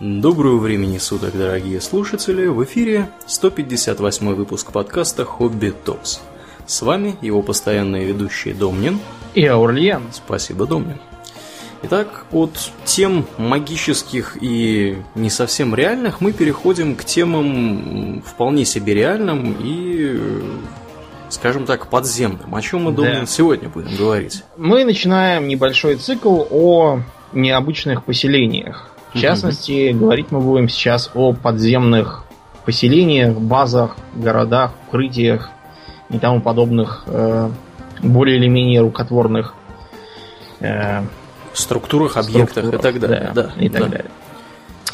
Доброго времени суток, дорогие слушатели! В эфире 158 выпуск подкаста «Хобби Токс». С вами его постоянные ведущие Домнин и Аурлиен. Спасибо, Домнин. Итак, от тем магических и не совсем реальных мы переходим к темам вполне себе реальным и, скажем так, подземным. О чем мы, Домнин, да. сегодня будем говорить? Мы начинаем небольшой цикл о необычных поселениях. В частности, угу. говорить мы будем сейчас о подземных поселениях, базах, городах, укрытиях и тому подобных э, более или менее рукотворных э, структурах, объектах структурах, и так далее. Да, да, и так да. далее.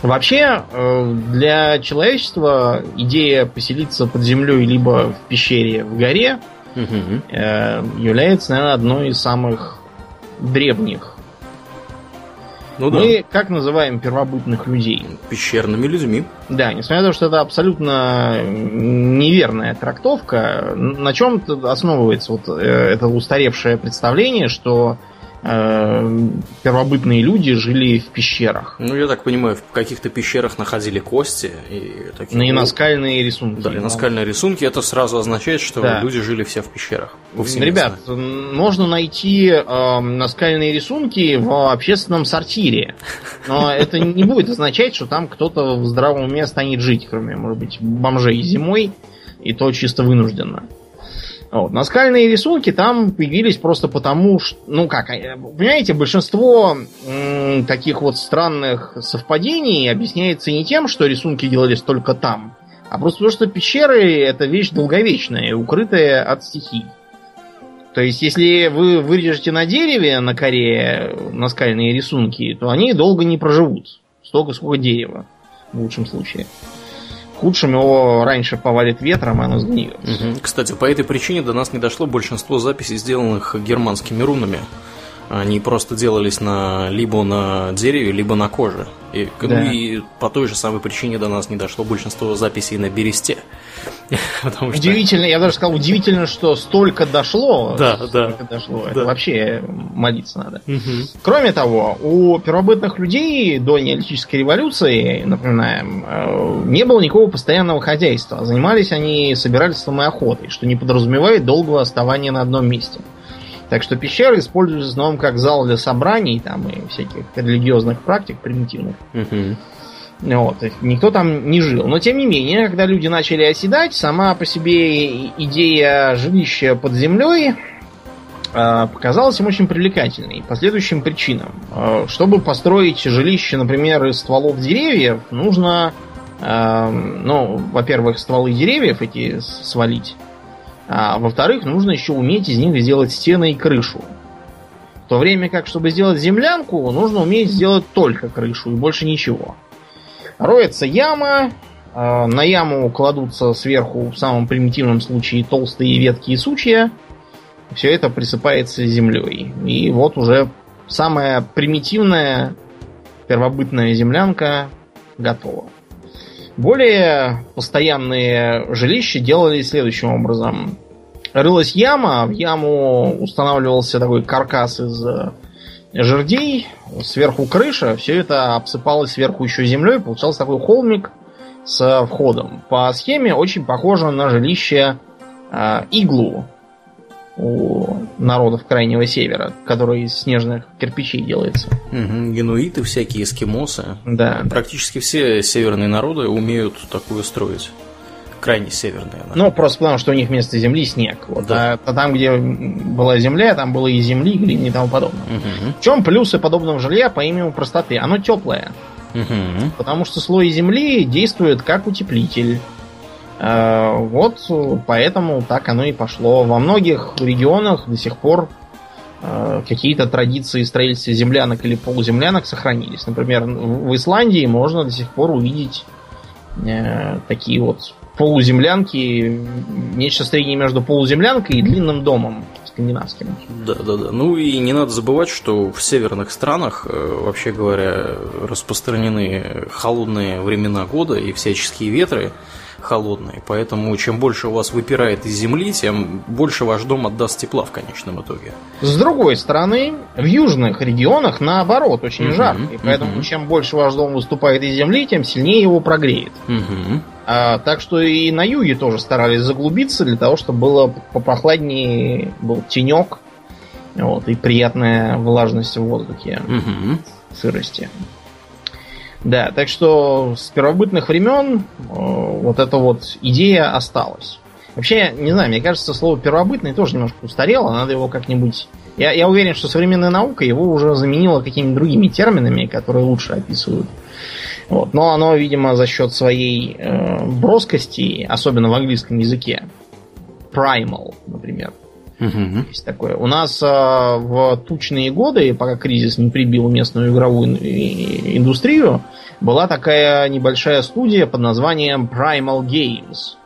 Вообще, э, для человечества идея поселиться под землей либо в пещере в горе угу. является, наверное, одной из самых древних. Ну, Мы да. как называем первобытных людей? Пещерными людьми. Да, несмотря на то, что это абсолютно неверная трактовка, на чем основывается вот э, это устаревшее представление, что Э, первобытные люди жили в пещерах. Ну, я так понимаю, в каких-то пещерах находили кости и такие. Ну, и наскальные рисунки. Да, и наскальные рисунки. Это сразу означает, что да. люди жили все в пещерах. Ребят, можно найти э, наскальные рисунки в общественном сортире. Но это не будет означать, что там кто-то в здравом уме станет жить, кроме, может быть, бомжей зимой, и то чисто вынужденно. Вот. Наскальные рисунки там появились просто потому, что, ну как, э, понимаете, большинство м, таких вот странных совпадений объясняется не тем, что рисунки делались только там, а просто потому, что пещеры это вещь долговечная, укрытая от стихий. То есть, если вы вырежете на дереве на коре наскальные рисунки, то они долго не проживут. Столько, сколько дерева, в лучшем случае худшем его раньше повалит ветром, и оно сгниет. Кстати, по этой причине до нас не дошло большинство записей, сделанных германскими рунами. Они просто делались на, либо на дереве, либо на коже. И, да. ну, и по той же самой причине до нас не дошло большинство записей на бересте. Потому удивительно, что... я даже сказал, удивительно, что столько дошло. Да, столько да. дошло. Да. Это вообще молиться надо. Угу. Кроме того, у первобытных людей до неолитической революции, напоминаем, э, не было никакого постоянного хозяйства. Занимались они собирательством и охотой, что не подразумевает долгого оставания на одном месте. Так что пещеры используются в основном как зал для собраний там и всяких религиозных практик примитивных. Угу. Вот, никто там не жил. Но тем не менее, когда люди начали оседать, сама по себе идея жилища под землей э, показалась им очень привлекательной по следующим причинам. Э, чтобы построить жилище, например, из стволов деревьев, нужно, э, ну, во-первых, стволы деревьев эти свалить, а во-вторых, нужно еще уметь из них сделать стены и крышу. В то время как, чтобы сделать землянку, нужно уметь сделать только крышу и больше ничего. Роется яма, а, на яму кладутся сверху в самом примитивном случае толстые ветки и сучья. Все это присыпается землей. И вот уже самая примитивная первобытная землянка готова. Более постоянные жилища делали следующим образом. Рылась яма, в яму устанавливался такой каркас из э, жердей, сверху крыша, все это обсыпалось сверху еще землей, получался такой холмик с входом. По схеме очень похоже на жилище э, иглу у народов Крайнего Севера, который из снежных кирпичей делается. Угу, генуиты всякие, эскимосы. Да. Практически все северные народы умеют такую строить. Крайне северные. Да. Ну, просто потому, что у них вместо земли снег. Вот. Да. А, а там, где была земля, там было и земли, и глины и тому подобное. Угу. В чем плюсы подобного жилья по имени простоты? Оно теплое. Угу. Потому что слой земли действует как утеплитель. Э, вот поэтому так оно и пошло. Во многих регионах до сих пор э, какие-то традиции строительства землянок или полуземлянок сохранились. Например, в Исландии можно до сих пор увидеть э, такие вот полуземлянки, нечто среднее между полуземлянкой и длинным домом скандинавским. Да, да, да. Ну и не надо забывать, что в северных странах, вообще говоря, распространены холодные времена года и всяческие ветры холодные. Поэтому чем больше у вас выпирает из земли, тем больше ваш дом отдаст тепла в конечном итоге. С другой стороны, в южных регионах наоборот очень угу, жарко. И поэтому угу. чем больше ваш дом выступает из земли, тем сильнее его прогреет. Угу. А, так что и на юге тоже старались заглубиться для того, чтобы было попрохладнее, был тенек. Вот, и приятная влажность в воздухе. Угу. Сырости. Да, так что с первобытных времен э, вот эта вот идея осталась. Вообще, не знаю, мне кажется, слово первобытный тоже немножко устарело, надо его как-нибудь... Я, я уверен, что современная наука его уже заменила какими-то другими терминами, которые лучше описывают. Вот. Но оно, видимо, за счет своей э, броскости, особенно в английском языке, primal, например, Угу. Есть такое. У нас а, в тучные годы, пока кризис не прибил местную игровую индустрию, была такая небольшая студия под названием Primal Games.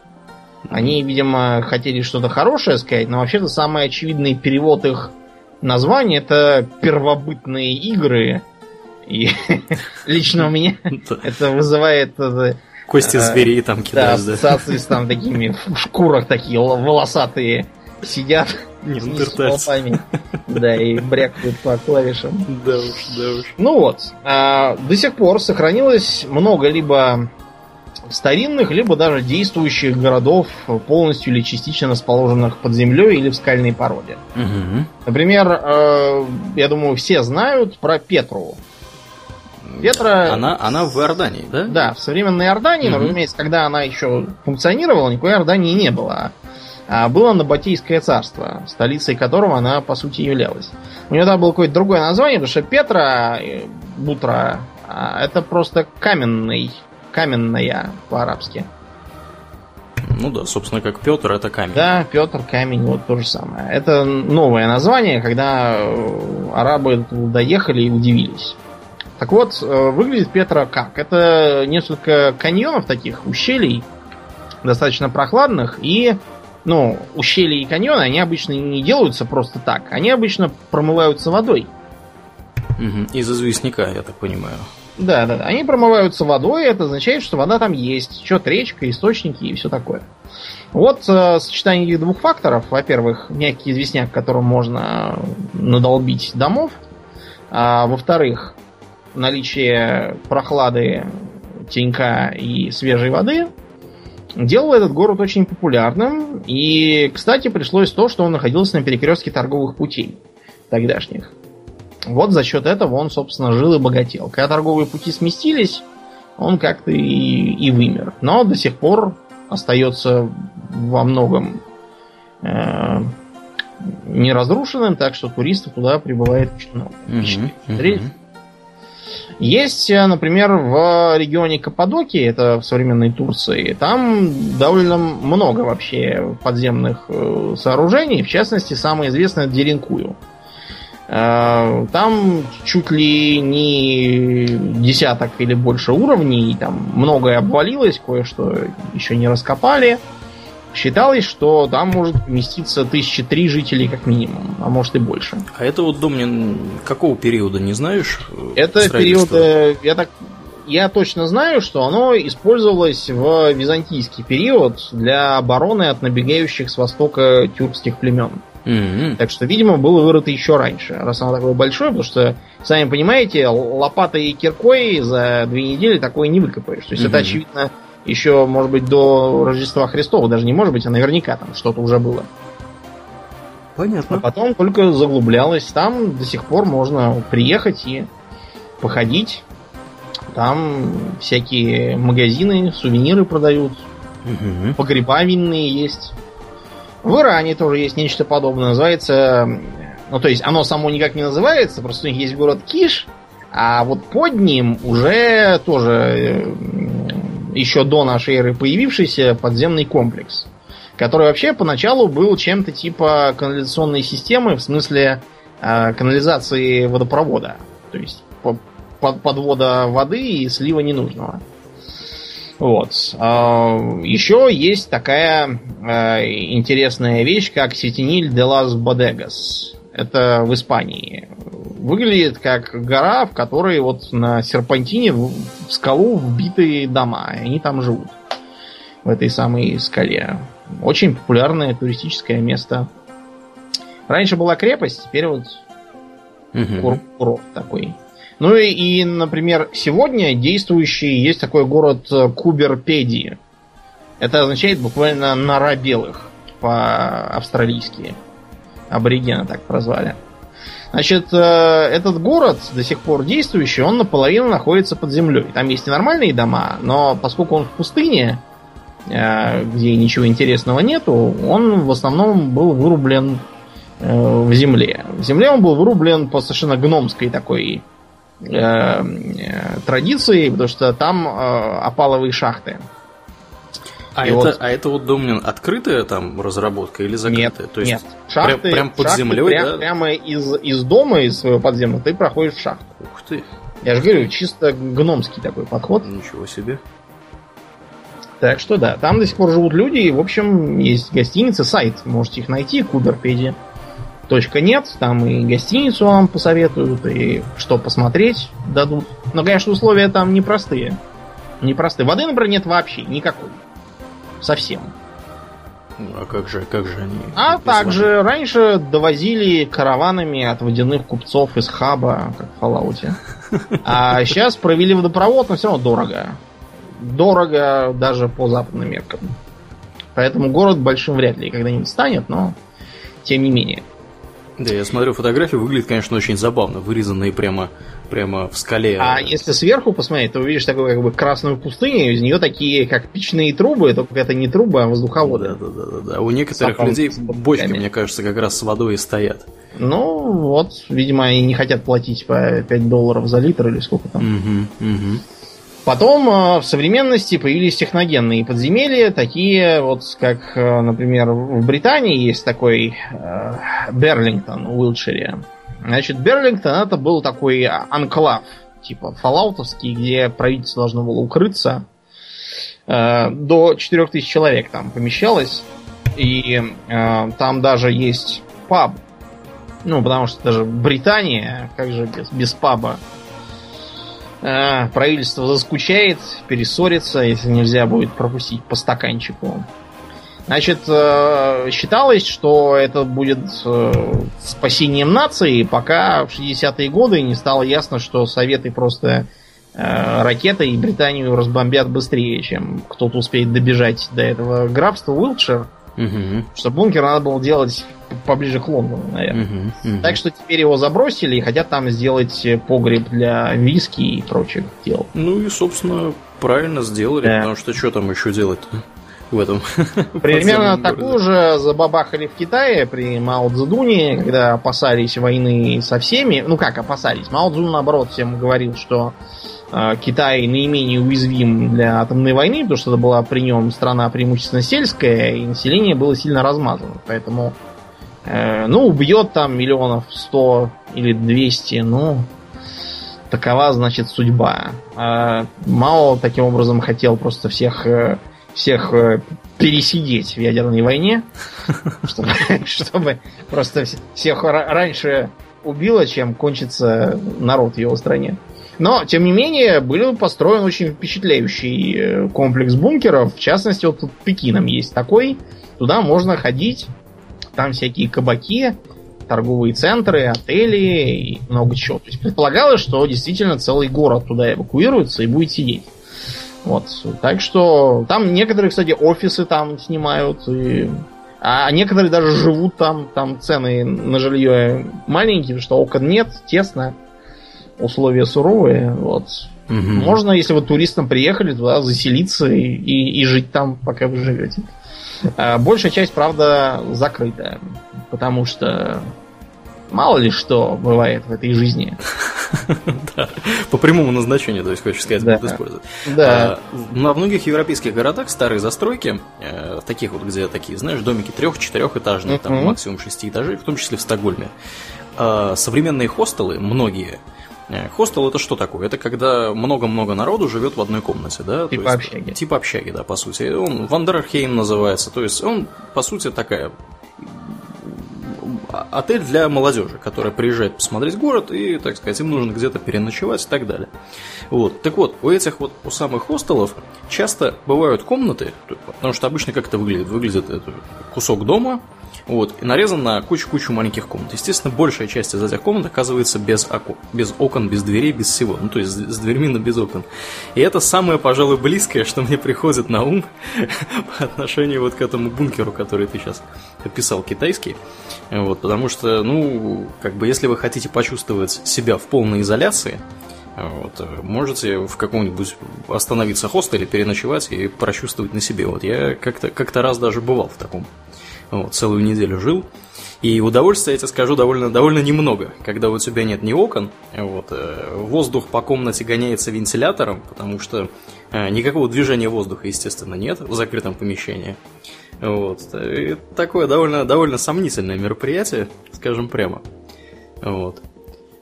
Они, видимо, хотели что-то хорошее сказать, но вообще-то самый очевидный перевод их названия это первобытные игры. И лично у меня это вызывает э, Кости зверей там кидают. Да, ассоциации с там такими в шкурах такие волосатые сидят с толпами. Да, и брякают по клавишам. Да уж, да уж. Ну вот, а, до сих пор сохранилось много либо старинных, либо даже действующих городов, полностью или частично расположенных под землей или в скальной породе. Угу. Например, э, я думаю, все знают про Петру. Петра... Она, она в Иордании, да? Да, в современной Иордании, угу. но, разумеется, когда она еще функционировала, никакой Иордании не было было Набатейское царство, столицей которого она, по сути, являлась. У нее там было какое-то другое название, потому что Петра, э, Бутра, а, это просто каменный, каменная по-арабски. Ну да, собственно, как Петр, это камень. Да, Петр, камень, вот то же самое. Это новое название, когда э, арабы доехали и удивились. Так вот, э, выглядит Петра как? Это несколько каньонов таких, ущелий, достаточно прохладных, и ну, ущелья и каньоны, они обычно не делаются просто так. Они обычно промываются водой. Угу. Из известняка, я так понимаю. Да, да, да. Они промываются водой, это означает, что вода там есть. Течет речка, источники и все такое. Вот э, сочетание этих двух факторов. Во-первых, мягкий известняк, которым можно надолбить домов. А, во-вторых, наличие прохлады, тенька и свежей воды – делало этот город очень популярным. И, кстати, пришлось то, что он находился на перекрестке торговых путей тогдашних. Вот за счет этого он, собственно, жил и богател. Когда торговые пути сместились, он как-то и, и вымер. Но до сих пор остается во многом э, неразрушенным, так что туристов туда прибывает очень много. Uh-huh, uh-huh. Есть, э, например, в регионе Каппадокии, это в современной Турции, там довольно много вообще подземных э, сооружений, в частности, самое известное Деренкую. Э, там чуть ли не десяток или больше уровней, там многое обвалилось, кое-что еще не раскопали. Считалось, что там может поместиться тысячи три жителей как минимум, а может и больше. А это вот дом какого периода, не знаешь? Это период, э, я так я точно знаю, что оно использовалось в византийский период для обороны от набегающих с востока тюркских племен. Mm-hmm. Так что, видимо, было вырыто еще раньше, раз оно такое большое, потому что, сами понимаете, лопатой и киркой за две недели такое не выкопаешь. То есть mm-hmm. это, очевидно, еще, может быть, до Рождества Христова, даже не может быть, а наверняка там что-то уже было. Понятно. А потом только заглублялось. Там до сих пор можно приехать и походить. Там всякие магазины, сувениры продают. Угу. Погреба винные есть. В Иране тоже есть нечто подобное. Называется... Ну, то есть, оно само никак не называется, просто у них есть город Киш, а вот под ним уже тоже э, еще до нашей эры появившийся подземный комплекс, который вообще поначалу был чем-то типа канализационной системы, в смысле э, канализации водопровода. То есть по подвода воды и слива ненужного. Вот. А, еще есть такая а, интересная вещь, как Сетиниль де лас Бодегас. Это в Испании. Выглядит как гора, в которой вот на серпантине в скалу вбиты дома. И они там живут. В этой самой скале. Очень популярное туристическое место. Раньше была крепость, теперь вот угу. курорт такой. Ну и, и, например, сегодня действующий есть такой город э, Куберпедии. Это означает буквально нора белых по-австралийски. Аборигены так прозвали. Значит, э, этот город до сих пор действующий, он наполовину находится под землей. Там есть и нормальные дома, но поскольку он в пустыне, э, где ничего интересного нету, он в основном был вырублен в земле. В земле он был вырублен по совершенно гномской такой Э, э, традиции, потому что там э, опаловые шахты. А это, вот... а это вот, Домнин, открытая там разработка или закрытая? Нет, То есть нет. Шахты, прям, прям под шахты землей, прям, да? Прямо из, из дома, из своего подземного, ты проходишь в шахту. Ух ты. Я же говорю, чисто гномский такой подход. Ничего себе. Так что да, там до сих пор живут люди, и, в общем, есть гостиницы, сайт, можете их найти, Куберпедия точка нет, там и гостиницу вам посоветуют, и что посмотреть дадут. Но, конечно, условия там непростые. Непростые. Воды, например, нет вообще никакой. Совсем. Ну, а как же, как же они? А также раньше довозили караванами от водяных купцов из хаба, как в Fallout. А сейчас провели водопровод, но все равно дорого. Дорого даже по западным меркам. Поэтому город большим вряд ли когда-нибудь станет, но тем не менее. Да, я смотрю фотографии, выглядит, конечно, очень забавно, вырезанные прямо, прямо в скале. А если сверху посмотреть, то увидишь такую как бы красную пустыню, из нее такие как печные трубы, только это не трубы, а воздуховоды. Да, да, да, да, да. У некоторых Сапом людей бочки, мне кажется, как раз с водой и стоят. Ну, вот, видимо, они не хотят платить по 5 долларов за литр или сколько там. Угу, угу. Потом э, в современности появились техногенные подземелья, такие вот, как, э, например, в Британии есть такой э, Берлингтон в Уилтшире. Значит, Берлингтон это был такой анклав, типа фалаутовский, где правительство должно было укрыться. До 4000 человек там помещалось. И э, там даже есть паб. Ну, потому что даже Британия, как же без, без паба. А, правительство заскучает, перессорится, если нельзя будет пропустить по стаканчику. Значит, э, считалось, что это будет э, спасением нации, пока в 60-е годы не стало ясно, что Советы просто э, ракетой и Британию разбомбят быстрее, чем кто-то успеет добежать до этого графства Уилтшир. Угу. Что бункер надо было делать поближе к Лондону, наверное. Угу, угу. Так что теперь его забросили и хотят там сделать погреб для виски и прочих дел. Ну и, собственно, правильно сделали, да. потому что что там еще делать-то? В этом. Примерно такую же забабахали в Китае при Мао Цзэдуне, когда опасались войны со всеми. Ну как опасались? Мао Цзэдун, наоборот, всем говорил, что э, Китай наименее уязвим для атомной войны, потому что это была при нем страна преимущественно сельская, и население было сильно размазано. Поэтому Э, ну, убьет там миллионов сто или двести, ну, такова, значит, судьба. А Мао таким образом хотел просто всех, э, всех э, пересидеть в ядерной войне, чтобы, просто всех раньше убило, чем кончится народ в его стране. Но, тем не менее, был построен очень впечатляющий комплекс бункеров. В частности, вот тут Пекином есть такой. Туда можно ходить там всякие кабаки, торговые центры, отели и много чего. То есть предполагалось, что действительно целый город туда эвакуируется и будет сидеть. Вот. Так что там некоторые, кстати, офисы там снимают, и... а некоторые даже живут там, там цены на жилье маленькие, потому что окон нет, тесно, условия суровые. Вот. Угу. Можно, если вы туристам приехали, туда заселиться и, и, и жить там, пока вы живете. А большая часть, правда, закрыта. Потому что мало ли что бывает в этой жизни. Да, по прямому назначению, то есть, хочешь сказать, будут использовать. Да. А, на многих европейских городах старые застройки, э, таких вот, где такие, знаешь, домики трех-четырехэтажные, там максимум шести этажей, в том числе в Стокгольме, а, современные хостелы, многие, Э, хостел это что такое? Это когда много-много народу живет в одной комнате, да? Типа есть, общаги. Типа общаги, да, по сути. Он vandrarhem называется. То есть он, по сути, такая отель для молодежи, которая приезжает посмотреть город и, так сказать, им нужно где-то переночевать и так далее. Вот. Так вот, у этих вот, у самых хостелов часто бывают комнаты, потому что обычно как это выглядит? Выглядит это кусок дома, вот, и нарезан на кучу-кучу маленьких комнат. Естественно, большая часть из этих комнат оказывается без окон, без окон, без дверей, без всего. Ну, то есть с дверьми, но без окон. И это самое, пожалуй, близкое, что мне приходит на ум по отношению вот к этому бункеру, который ты сейчас описал, китайский. Вот, потому что, ну, как бы, если вы хотите почувствовать себя в полной изоляции, вот, можете в каком-нибудь остановиться хостеле, переночевать и прочувствовать на себе. Вот я как-то как раз даже бывал в таком вот, целую неделю жил. И удовольствия, я тебе скажу, довольно, довольно немного, когда у тебя нет ни окон, вот, э, воздух по комнате гоняется вентилятором, потому что э, никакого движения воздуха, естественно, нет в закрытом помещении. Вот. Такое довольно, довольно сомнительное мероприятие, скажем прямо. Вот.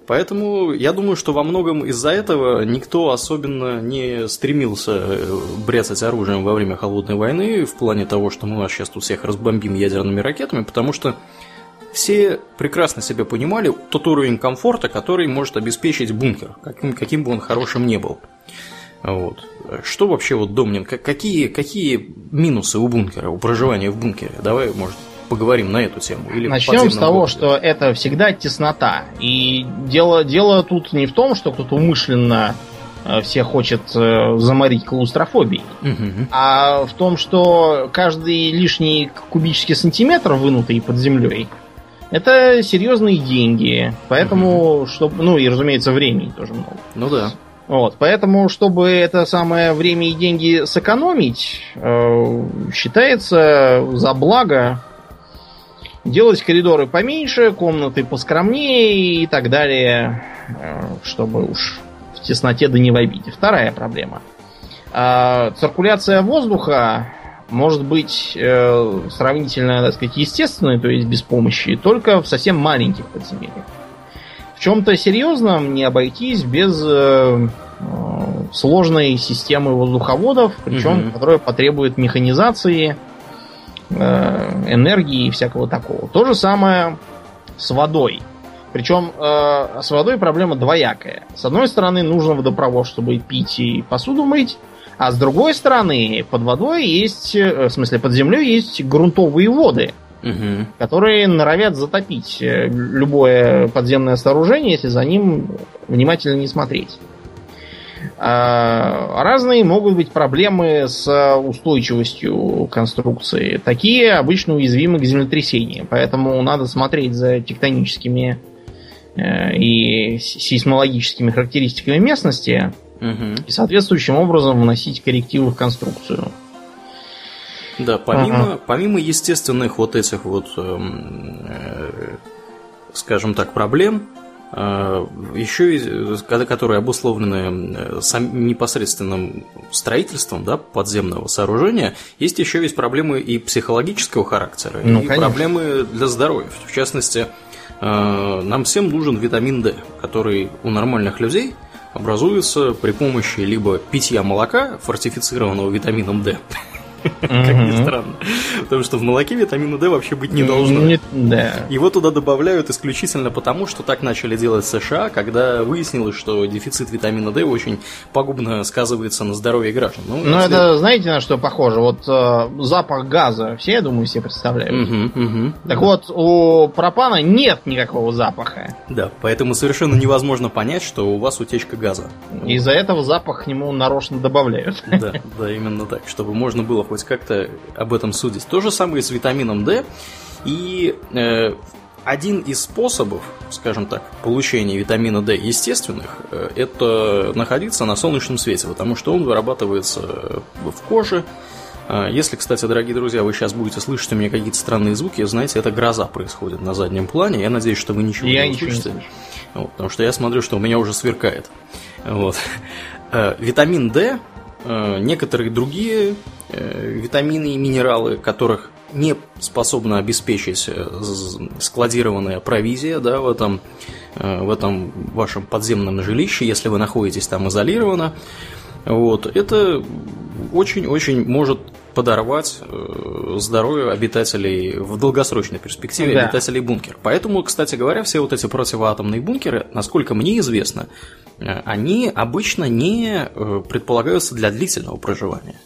Поэтому я думаю, что во многом из-за этого никто особенно не стремился э, бряцать оружием во время холодной войны в плане того, что мы вас сейчас тут всех разбомбим ядерными ракетами, потому что все прекрасно себя понимали тот уровень комфорта, который может обеспечить бункер, каким, каким бы он хорошим не был. Вот. Что вообще вот Домнин, какие, какие минусы у бункера, у проживания в бункере? Давай, может, поговорим на эту тему? Или Начнем с того, городе? что это всегда теснота. И дело, дело тут не в том, что кто-то умышленно э, всех хочет э, заморить клаустрофобией, угу. а в том, что каждый лишний кубический сантиметр, вынутый под землей, это серьезные деньги. Поэтому, угу. чтобы. Ну и, разумеется, времени тоже много. Ну да. Вот, поэтому, чтобы это самое время и деньги сэкономить, э, считается за благо Делать коридоры поменьше, комнаты поскромнее и так далее, э, чтобы уж в тесноте да не в обиде. Вторая проблема. А, циркуляция воздуха может быть э, сравнительно, так сказать, естественной, то есть без помощи, только в совсем маленьких подземельях. В чем-то серьезном не обойтись без э, сложной системы воздуховодов, причем, угу. которая потребует механизации, Э, энергии и всякого такого. То же самое с водой. Причем э, с водой проблема двоякая. С одной стороны, нужен водопровод, чтобы пить и посуду мыть. А с другой стороны, под водой есть, э, в смысле, под землей есть грунтовые воды, угу. которые норовят затопить э, любое подземное сооружение, если за ним внимательно не смотреть. А, разные могут быть проблемы с устойчивостью конструкции. Такие обычно уязвимы к землетрясениям, поэтому надо смотреть за тектоническими э, и сейсмологическими характеристиками местности угу. и соответствующим образом вносить коррективы в конструкцию. Да, помимо, ага. помимо естественных вот этих вот, эм, э, скажем так, проблем, а, еще которые обусловлены э, сам, непосредственным строительством да, подземного сооружения, есть еще есть проблемы и психологического характера, ну, и конечно. проблемы для здоровья. В частности, э, нам всем нужен витамин D, который у нормальных людей образуется при помощи либо питья молока, фортифицированного витамином D, как ни странно. Потому что в молоке витамина D вообще быть не должно. Его туда добавляют исключительно потому, что так начали делать США, когда выяснилось, что дефицит витамина D очень пагубно сказывается на здоровье граждан. Ну, ну это знаете на что похоже? Вот э, запах газа, все, я думаю, себе представляют. Так вот, у пропана нет никакого запаха. Да, поэтому совершенно невозможно понять, что у вас утечка газа. Из-за этого запах к нему нарочно добавляют. Да, да, именно так, чтобы можно было хоть как-то об этом судить. То же самое с витамином D. И э, один из способов, скажем так, получения витамина D естественных, э, это находиться на солнечном свете, потому что он вырабатывается в коже. Э, если, кстати, дорогие друзья, вы сейчас будете слышать у меня какие-то странные звуки, знаете, это гроза происходит на заднем плане. Я надеюсь, что вы ничего я не услышите. Вот, потому что я смотрю, что у меня уже сверкает. Вот. Э, витамин D э, некоторые другие э, витамины и минералы, которых не способна обеспечить э, складированная провизия да, в, этом, в этом вашем подземном жилище, если вы находитесь там изолированно. Вот, это очень-очень может подорвать э, здоровье обитателей в долгосрочной перспективе, да. обитателей бункера. Поэтому, кстати говоря, все вот эти противоатомные бункеры, насколько мне известно, э, они обычно не э, предполагаются для длительного проживания.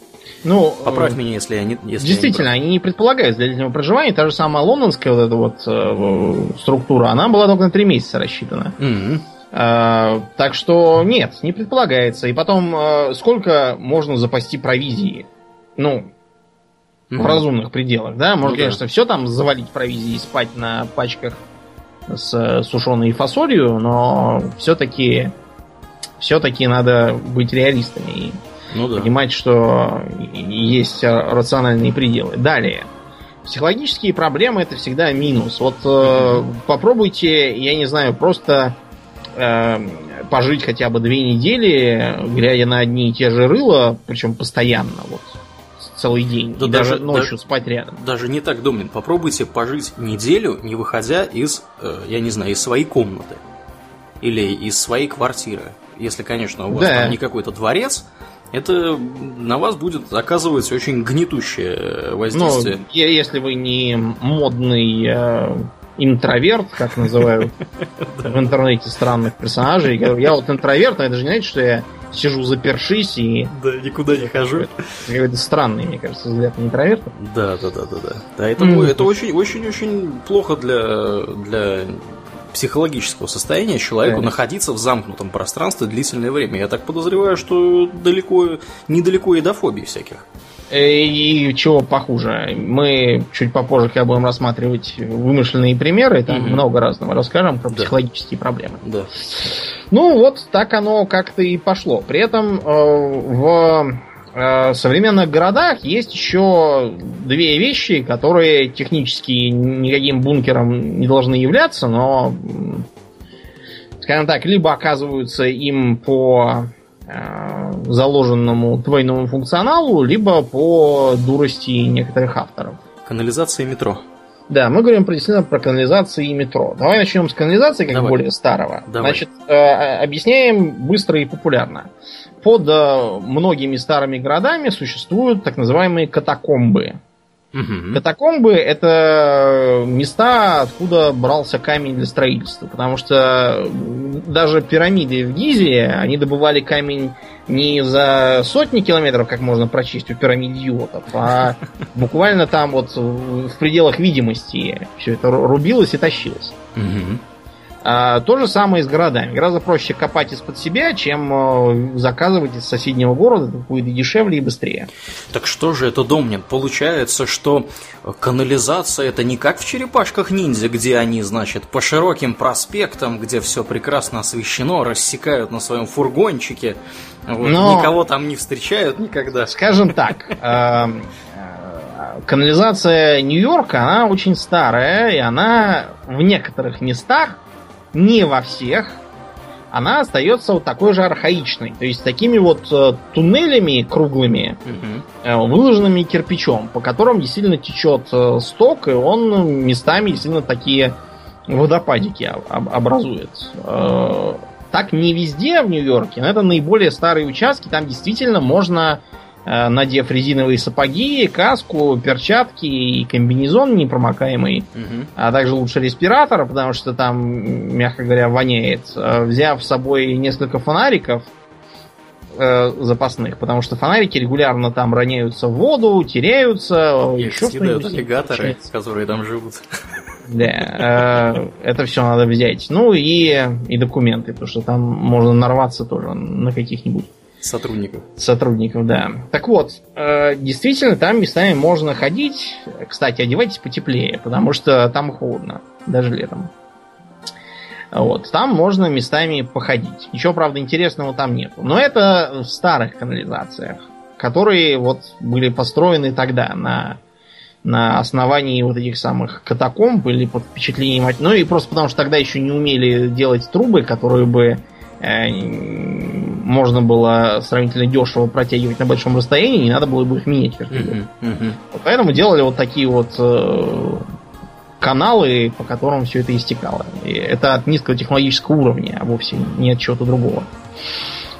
Ну, Поправь меня, если я не... Если действительно, я не они не предполагают для длительного проживания. Та же самая лондонская вот эта вот э, структура, она была только на три месяца рассчитана. Mm-hmm. Э, так что нет, не предполагается. И потом, э, сколько можно запасти провизии? Ну, в разумных пределах, да? Можно, ну, конечно, да. все там завалить провизией и спать на пачках с сушеной фасолью, но все-таки все-таки надо быть реалистами и ну, да. понимать, что есть рациональные пределы. Далее. Психологические проблемы это всегда минус. Вот э, попробуйте, я не знаю, просто э, пожить хотя бы две недели, глядя на одни и те же рыла, причем постоянно. Вот целый день. Да и даже, даже ночью да, спать рядом. Даже не так, Домнин. Попробуйте пожить неделю, не выходя из, э, я не знаю, из своей комнаты. Или из своей квартиры. Если, конечно, у вас да. там не какой-то дворец, это на вас будет оказывать очень гнетущее воздействие. Ну, если вы не модный э, интроверт, как называют в интернете странных персонажей. Я вот интроверт, но это же не значит, что я сижу запершись и... Да, никуда не хожу. Какой-то странный, мне кажется, взгляд на интроверта. Да, да, да, да, да. Да, это, mm. это очень, очень, очень плохо для, для психологического состояния человеку да. находиться в замкнутом пространстве длительное время. Я так подозреваю, что далеко, недалеко и до фобий всяких. Э, и чего похуже. Мы чуть попозже, когда будем рассматривать вымышленные примеры, там угу. много разного расскажем про да. психологические проблемы. Да. Ну вот так оно как-то и пошло. При этом э, в э, современных городах есть еще две вещи, которые технически никаким бункером не должны являться, но, скажем так, либо оказываются им по заложенному двойному функционалу, либо по дурости некоторых авторов. Канализация и метро. Да, мы говорим действительно про канализации и метро. Давай начнем с канализации, как Давай. более старого. Давай. Значит, э, объясняем быстро и популярно. Под э, многими старыми городами существуют так называемые катакомбы. Угу. Катакомбы это места, откуда брался камень для строительства. Потому что даже пирамиды в Гизе, они добывали камень не за сотни километров, как можно прочесть у пирамид идиотов, а буквально там вот в пределах видимости все это рубилось и тащилось. Угу. А, то же самое и с городами. Гораздо проще копать из-под себя, чем э, заказывать из соседнего города. Это будет и дешевле, и быстрее. Так что же это, Домнин? Получается, что канализация это не как в черепашках ниндзя, где они, значит, по широким проспектам, где все прекрасно освещено, рассекают на своем фургончике. Вот, Но... Никого там не встречают никогда. Скажем так, эм, э, канализация Нью-Йорка, она очень старая, и она в некоторых местах не во всех, она остается вот такой же архаичной. То есть такими вот э, туннелями круглыми, угу. э, выложенными кирпичом, по которым действительно течет э, сток, и он местами действительно такие водопадики об- образует. Э, так не везде в Нью-Йорке, но это наиболее старые участки, там действительно можно Э, надев резиновые сапоги, каску, перчатки и комбинезон непромокаемый, угу. а также лучше респиратор, потому что там, мягко говоря, воняет. Э, взяв с собой несколько фонариков э, запасных, потому что фонарики регулярно там роняются в воду, теряются. Их еще съедают аллигаторы, которые там живут. Да, э, это все надо взять. Ну и, и документы, потому что там можно нарваться тоже на каких-нибудь Сотрудников. Сотрудников, да. Так вот, э, действительно, там местами можно ходить. Кстати, одевайтесь потеплее, потому что там холодно, даже летом. Вот, там можно местами походить. Ничего, правда, интересного там нет. Но это в старых канализациях, которые вот были построены тогда на, на основании вот этих самых катакомб или под впечатлением... Ну и просто потому, что тогда еще не умели делать трубы, которые бы можно было сравнительно дешево протягивать на большом расстоянии, не надо было бы их менять. Uh-huh, uh-huh. Поэтому делали вот такие вот э, каналы, по которым все это истекало. И это от низкого технологического уровня, а вовсе не от чего-то другого.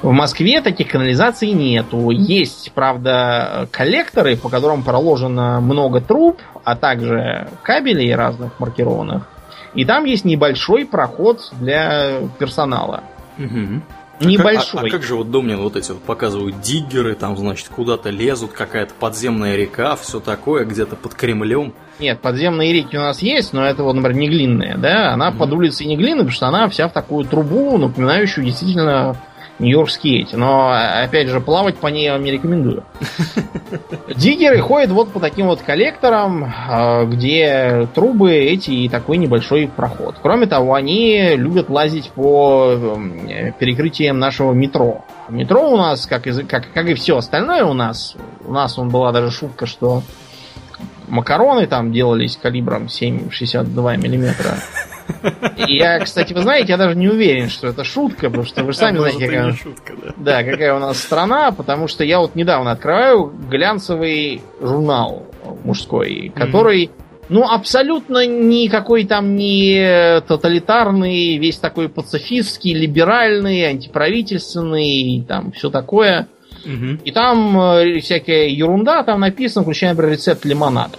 В Москве таких канализаций нету. Есть, правда, коллекторы, по которым проложено много труб, а также кабелей разных маркированных. И там есть небольшой проход для персонала. Угу. Небольшой. А, а, а как же вот Домнин вот эти вот показывают диггеры, там, значит, куда-то лезут, какая-то подземная река, все такое, где-то под Кремлем. Нет, подземные реки у нас есть, но это вот, например, не глинная, да? Она mm-hmm. под улицей не глины, потому что она вся в такую трубу, напоминающую действительно Нью-Йоркские эти. Но, опять же, плавать по ней я вам не рекомендую. Диггеры ходят вот по таким вот коллекторам, а, где трубы эти и такой небольшой проход. Кроме того, они любят лазить по эм, перекрытиям нашего метро. Метро у нас, как и, как, как и все остальное у нас, у нас он была даже шутка, что макароны там делались калибром 7,62 миллиметра. Я, кстати, вы знаете, я даже не уверен, что это шутка, потому что вы же сами а знаете, какая, шутка, да. Да, какая у нас страна, потому что я вот недавно открываю глянцевый журнал мужской, который, mm-hmm. ну, абсолютно никакой там не тоталитарный, весь такой пацифистский, либеральный, антиправительственный, там все такое. Mm-hmm. И там э, всякая ерунда там написана, включая, например, рецепт лимонада.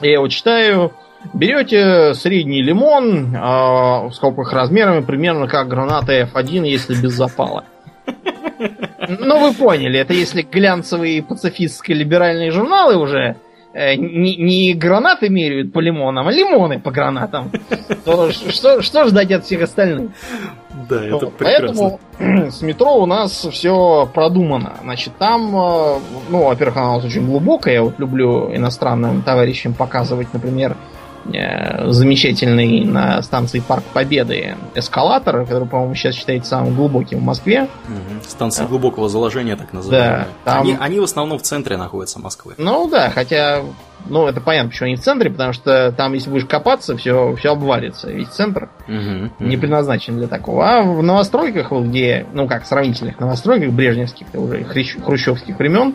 Я его читаю, Берете средний лимон, э, в скобках размерами примерно как граната F1, если без запала. Ну, вы поняли, это если глянцевые пацифистские либеральные журналы уже э, не, не гранаты меряют по лимонам, а лимоны по гранатам, то что, что ждать от всех остальных? Да, это прекрасно. Поэтому с метро у нас все продумано. Значит, там, э, ну, во-первых, она у нас очень глубокая. Я вот люблю иностранным товарищам показывать, например, замечательный на станции Парк Победы эскалатор, который, по-моему, сейчас считается самым глубоким в Москве. Угу. Станция глубокого заложения, так называемая. Да, там... они, они в основном в центре находятся Москвы. Ну да, хотя, ну это понятно, почему они в центре, потому что там, если будешь копаться, все, все обвалится. Ведь центр угу, угу. не предназначен для такого. А в новостройках, вот где, ну как, сравнительных новостройках, брежневских, уже хрущевских времен,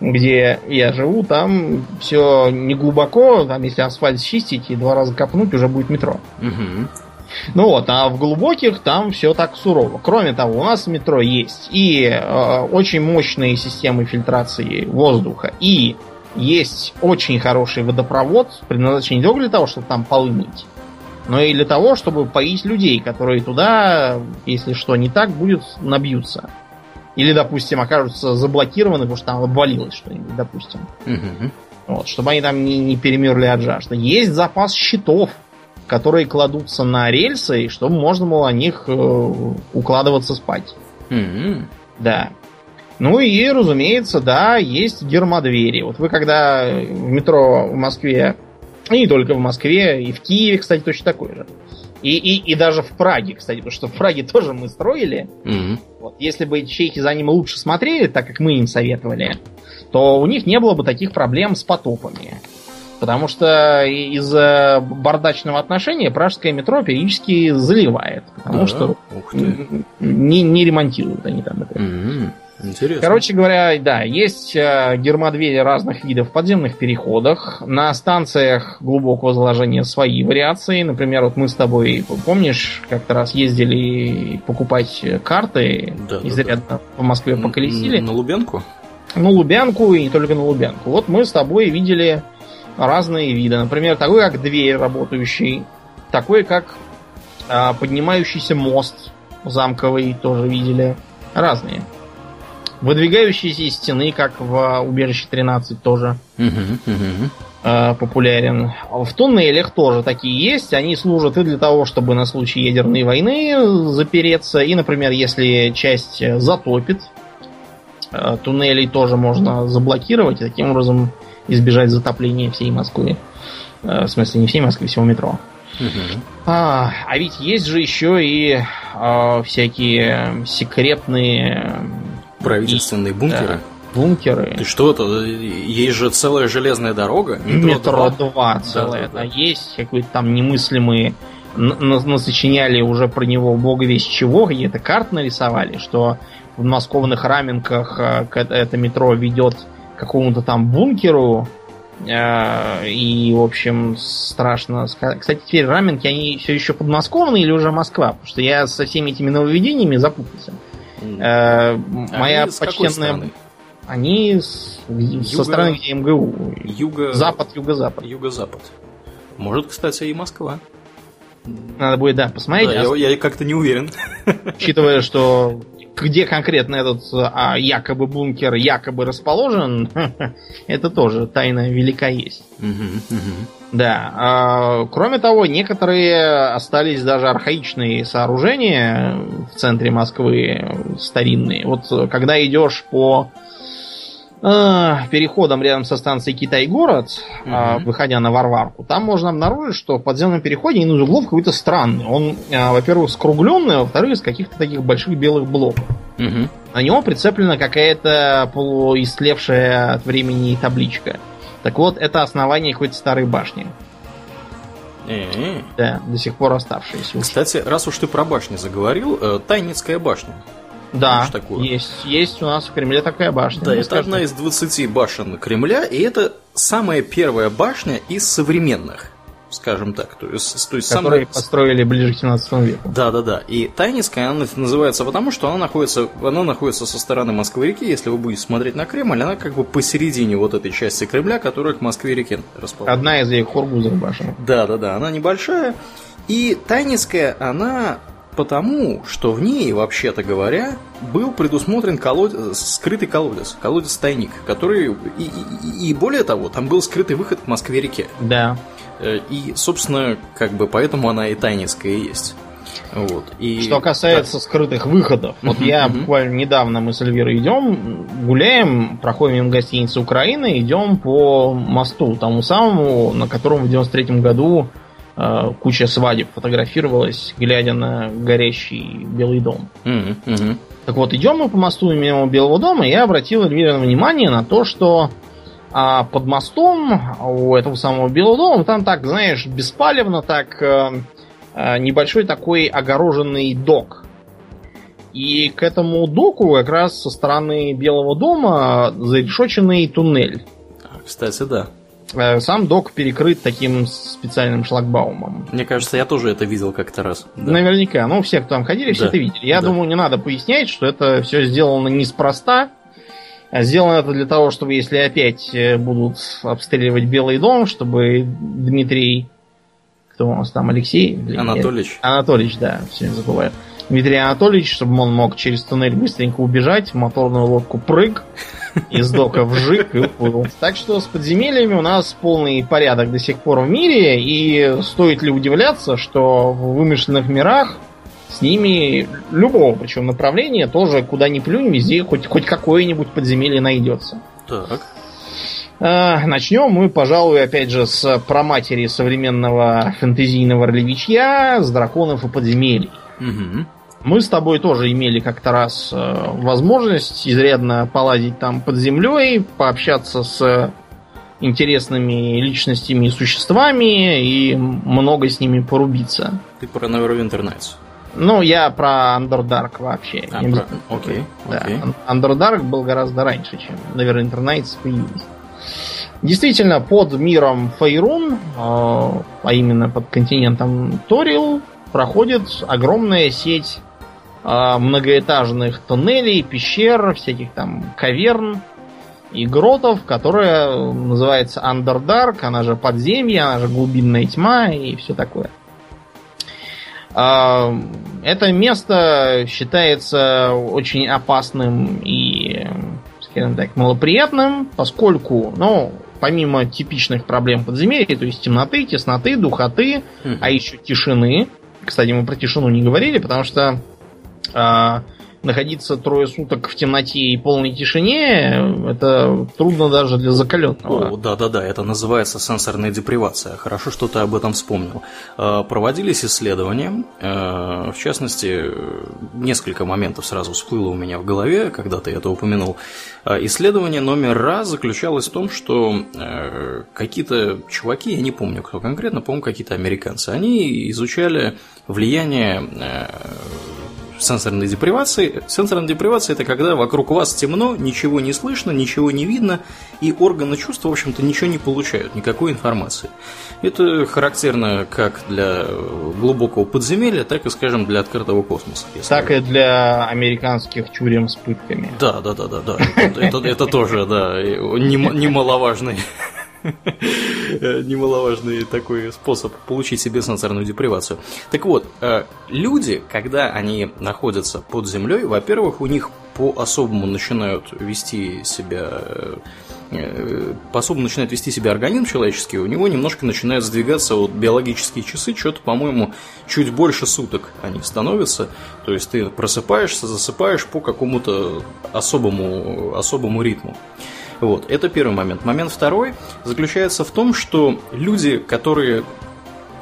где я живу, там все не глубоко, там если асфальт чистить и два раза копнуть, уже будет метро. Угу. Ну вот, а в глубоких там все так сурово. Кроме того, у нас метро есть и э, очень мощные системы фильтрации воздуха, и есть очень хороший водопровод, предназначенный не только для того, чтобы там полы мыть, но и для того, чтобы поить людей, которые туда, если что не так, будет набьются. Или, допустим, окажутся заблокированы, потому что там обвалилось что-нибудь, допустим. Угу. Вот, чтобы они там не, не перемерли от жажды. Есть запас щитов, которые кладутся на рельсы, чтобы можно было на них э, укладываться спать. Угу. Да. Ну и, разумеется, да, есть гермодвери. Вот вы когда в метро в Москве, и не только в Москве, и в Киеве, кстати, точно такой же. И, и, и даже в Праге, кстати, потому что в Праге тоже мы строили. Mm-hmm. Вот, если бы чехи за ним лучше смотрели, так как мы им советовали, то у них не было бы таких проблем с потопами. Потому что из-за бардачного отношения пражское метро периодически заливает. Потому да? что не, не ремонтируют они там это. Mm-hmm. Интересно. Короче говоря, да, есть э, гермодвери разных видов в подземных переходах. На станциях глубокого заложения свои вариации. Например, вот мы с тобой, помнишь, как-то раз ездили покупать карты, да, изрядно да, да. по Москве поколесили. На Лубянку? На Лубянку и не только на Лубянку. Вот мы с тобой видели разные виды. Например, такой, как дверь работающий, такой, как а, поднимающийся мост замковый, тоже видели. Разные. Выдвигающиеся из стены, как в убежище 13 тоже э, популярен. В туннелях тоже такие есть. Они служат и для того, чтобы на случай ядерной войны запереться. И, например, если часть затопит, э, туннелей тоже можно заблокировать и таким образом избежать затопления всей Москвы. Э, в смысле, не всей Москвы, всего метро. А, а ведь есть же еще и э, всякие секретные Правительственные и, бункеры? Да, бункеры. Ты что это? Есть же целая железная дорога. Метро, метро 2 целая. Да, да, да. Есть какие-то там немыслимые насочиняли уже про него бога весь чего, какие-то карт нарисовали, что в подмосковных раменках э, это метро ведет к какому-то там бункеру, э, и, в общем, страшно сказать. Кстати, теперь раменки, они все еще подмосковные или уже Москва? Потому что я со всеми этими нововведениями запутался. А моя почтенная... Они с... Юго... со стороны, где МГУ. Юго... Запад, юго-запад. Юго-запад. Может, кстати, и Москва. Надо будет, да, посмотреть. Да, я, я как-то не уверен. Учитывая, что где конкретно этот а, якобы бункер якобы расположен, это тоже тайна велика есть. Да. А, кроме того, некоторые остались даже архаичные сооружения в центре Москвы старинные. Вот когда идешь по э, переходом рядом со станцией Китай-город, угу. выходя на Варварку, там можно обнаружить, что в подземном переходе один из углов какой-то странный. Он, э, во-первых, скругленный, а во-вторых, из каких-то таких больших белых блоков. Угу. На него прицеплена какая-то полуистлевшая от времени табличка. Так вот, это основание какой-то старой башни. Э-э. Да, до сих пор оставшиеся. Кстати, раз уж ты про башню заговорил, э, Тайницкая башня. Да, есть, есть у нас в Кремле такая башня. Да, это скажете. одна из 20 башен Кремля, и это самая первая башня из современных скажем так. То есть, то есть Которые самая... построили ближе к 17 веку. Да, да, да. И Тайницкая она называется потому, что она находится, она находится со стороны Москвы-реки. Если вы будете смотреть на Кремль, она как бы посередине вот этой части Кремля, которая к Москве-реке расположена. Одна из ее Хоргузов башен. Да, да, да. Она небольшая. И Тайницкая, она потому, что в ней, вообще-то говоря, был предусмотрен колодец, скрытый колодец, колодец-тайник, который, и, и, и более того, там был скрытый выход к Москве-реке. Да. Э, и, собственно, как бы поэтому она и тайницкая есть. Вот. И... Что касается да. скрытых выходов, вот я буквально недавно мы с Эльвирой идем, гуляем, проходим мимо гостиницы Украины, идем по мосту, тому самому, на котором в 93 году куча свадеб фотографировалась, глядя на горящий Белый дом. Mm-hmm. Mm-hmm. Так вот, идем мы по мосту мимо Белого дома, и я обратил Эльвирина внимание на то, что а, под мостом у этого самого Белого дома, там так, знаешь, беспалевно, так а, небольшой такой огороженный док. И к этому доку как раз со стороны Белого дома зарешоченный туннель. Кстати, да. Э, сам док перекрыт таким специальным шлагбаумом. Мне кажется, я тоже это видел как-то раз. Да. Наверняка. Ну, все, кто там ходили, все да. это видели. Я да. думаю, не надо пояснять, что это все сделано неспроста. А сделано это для того, чтобы если опять э, будут обстреливать Белый дом, чтобы Дмитрий... Кто у нас там? Алексей? Анатольевич. Анатольевич, да, все забываю. Дмитрий Анатольевич, чтобы он мог через туннель быстренько убежать, в моторную лодку прыг, из дока вжик и уплыл. Так что с подземельями у нас полный порядок до сих пор в мире, и стоит ли удивляться, что в вымышленных мирах с ними любого, причем направления, тоже куда ни плюнь, везде хоть, хоть какое-нибудь подземелье найдется. Так. А, начнем мы, пожалуй, опять же, с проматери современного фэнтезийного ролевичья, с драконов и подземелий. Угу. Мы с тобой тоже имели как-то раз э, возможность изрядно поладить там под землей, пообщаться с интересными личностями и существами и много с ними порубиться. Ты про Neverwinter Nights? Ну, я про Underdark вообще. А, про... Окей, да. окей. Underdark был гораздо раньше, чем Neverwinter Nights появились. Действительно, под миром Фейрун, э, а именно под континентом Торил, проходит огромная сеть многоэтажных тоннелей, пещер, всяких там каверн и гротов, которая называется Underdark, она же подземье, она же глубинная тьма и все такое. Э, это место считается очень опасным и, скажем так, малоприятным, поскольку, ну, помимо типичных проблем подземелья, то есть темноты, тесноты, духоты, mm-hmm. а еще тишины. Кстати, мы про тишину не говорили, потому что а, находиться трое суток в темноте и полной тишине, это трудно даже для закаленного. да-да-да, это называется сенсорная депривация. Хорошо, что ты об этом вспомнил. Э, проводились исследования, э, в частности, несколько моментов сразу всплыло у меня в голове, когда ты это упомянул. Э, исследование номер раз заключалось в том, что какие-то чуваки, я не помню, кто конкретно, по-моему, какие-то американцы, они изучали влияние сенсорной депривации. Сенсорная депривация – это когда вокруг вас темно, ничего не слышно, ничего не видно, и органы чувств, в общем-то, ничего не получают, никакой информации. Это характерно как для глубокого подземелья, так и, скажем, для открытого космоса. Так и для американских тюрем с пытками. Да, да, да, да, да. Это, это тоже, да, немаловажный немаловажный такой способ получить себе сенсорную депривацию. Так вот, э, люди, когда они находятся под землей, во-первых, у них по-особому начинают вести себя э, по-особому начинает вести себя организм человеческий, у него немножко начинают сдвигаться вот биологические часы, что-то, по-моему, чуть больше суток они становятся. То есть ты просыпаешься, засыпаешь по какому-то особому, особому ритму. Вот, это первый момент. Момент второй заключается в том, что люди, которые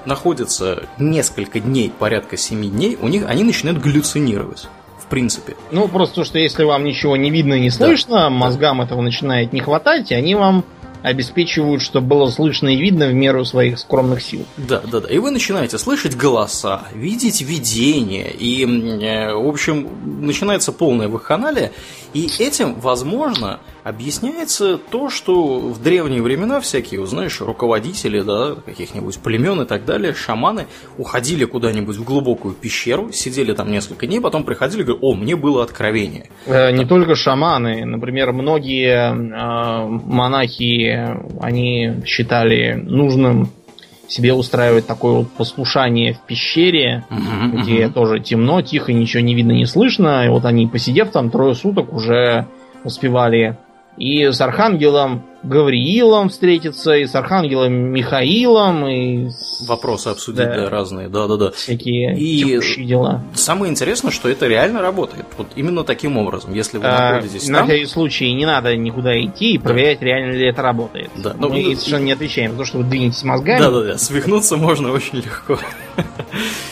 находятся несколько дней, порядка 7 дней, у них они начинают галлюцинировать. В принципе. Ну, просто то, что если вам ничего не видно и не слышно, да. мозгам этого начинает не хватать, и они вам обеспечивают, чтобы было слышно и видно в меру своих скромных сил. Да, да, да. И вы начинаете слышать голоса, видеть видения, и, э, в общем, начинается полное вахханалия, и этим, возможно, объясняется то, что в древние времена всякие, знаешь, руководители, да, каких-нибудь племен и так далее, шаманы уходили куда-нибудь в глубокую пещеру, сидели там несколько дней, потом приходили и говорили, о, мне было откровение. Э, не только шаманы, например, многие э, монахи, они считали нужным себе устраивать такое вот послушание в пещере, uh-huh, где uh-huh. тоже темно, тихо, ничего не видно, не слышно. И вот они, посидев там трое суток, уже успевали и с архангелом Гавриилом встретиться, и с архангелом Михаилом, и... Вопросы обсудить, да, да разные, да-да-да. Всякие и дела. Самое интересное, что это реально работает. Вот именно таким образом, если вы а, находитесь на там... На всякий случай не надо никуда идти и да. проверять, реально ли это работает. Да. Но Мы ну, совершенно не отвечаем за то, что вы двинетесь мозгами. Да-да-да, свихнуться можно очень легко.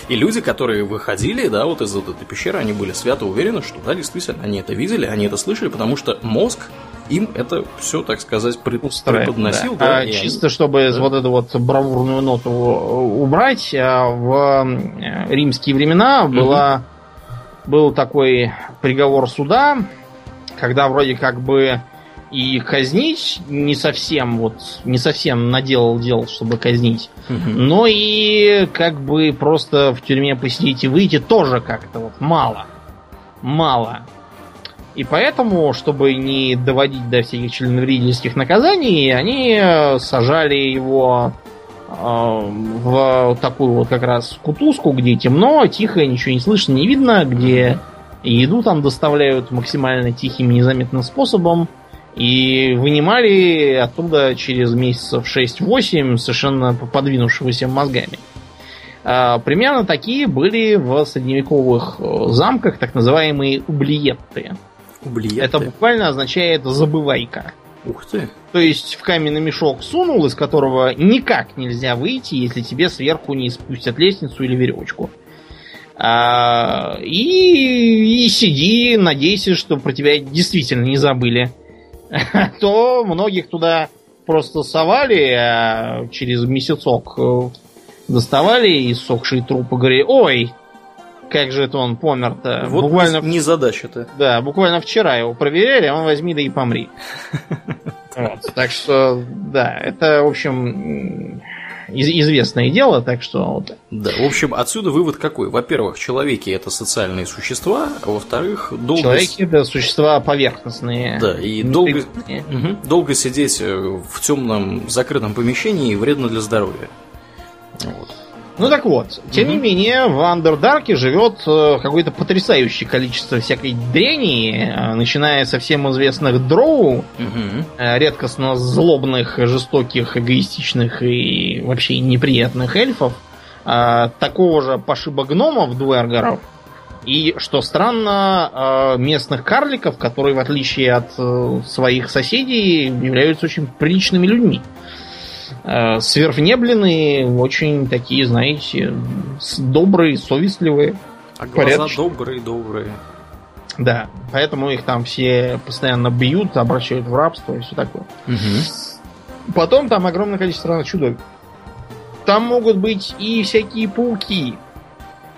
И люди, которые выходили, да, вот из этой пещеры, они были свято уверены, что да, действительно, они это видели, они это слышали, потому что мозг им это все, так сказать, преподносил. Да. Да, а чисто они... чтобы да. вот эту вот бравурную ноту убрать, а, в э, римские времена угу. была, был такой приговор суда, когда вроде как бы и казнить не совсем вот не совсем наделал дел, чтобы казнить, угу. но и как бы просто в тюрьме посидеть и выйти тоже как-то вот мало, мало. И поэтому, чтобы не доводить до всяких членовредительских наказаний, они э, сажали его э, в такую вот как раз кутузку, где темно, тихо, ничего не слышно, не видно, где еду там доставляют максимально тихим, незаметным способом. И вынимали оттуда через месяцев 6-8 совершенно подвинувшегося мозгами. А, примерно такие были в средневековых э, замках так называемые ублиетты. Ублиеты. Это буквально означает забывайка. Ух ты. То есть в каменный мешок сунул, из которого никак нельзя выйти, если тебе сверху не спустят лестницу или веревочку. А, и, и сиди, надейся, что про тебя действительно не забыли. То многих туда просто совали, а через месяцок э, доставали иссохшие трупы, говорили, ой, как же это он помер-то? Вот буквально не задача-то. Да, буквально вчера его проверяли, а он возьми да и помри. Вот, так что, да, это, в общем, известное дело, так что вот. Да, в общем, отсюда вывод какой? Во-первых, человеки это социальные существа, а во-вторых, долго... Человеки это существа поверхностные. Да, и долго, угу, долго сидеть в темном закрытом помещении вредно для здоровья. Вот. Ну так вот, тем mm-hmm. не менее, в Андердарке живет э, какое-то потрясающее количество всякой дряни, э, начиная со всем известных дроу, mm-hmm. редкостно злобных, жестоких, эгоистичных и вообще неприятных эльфов, такого же пошиба гномов, дуэргеров, И, что странно, местных карликов, которые, в отличие от своих соседей, являются очень приличными людьми. Сверхнебленные, очень такие, знаете, добрые, совестливые. А глаза порядочные. добрые, добрые. Да, поэтому их там все постоянно бьют, обращают в рабство и все такое. Угу. Потом там огромное количество чудовищ. Там могут быть и всякие пауки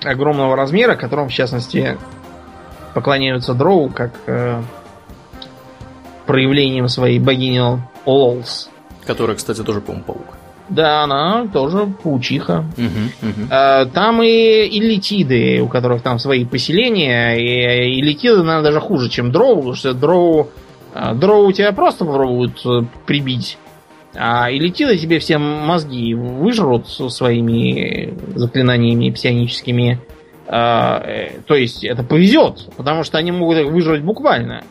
огромного размера, которым, в частности, поклоняются дроу как э, проявлением своей богини Ололс. Которая, кстати, тоже, по-моему, паук. Да, она тоже паучиха. Угу, угу. Там и иллитиды, у которых там свои поселения. И иллитиды, наверное, даже хуже, чем дроу, потому что дроу, а, дроу тебя просто попробуют э, прибить. А иллитиды тебе все мозги выжрут своими заклинаниями псионическими. А, э, то есть это повезет, потому что они могут их выжрать буквально.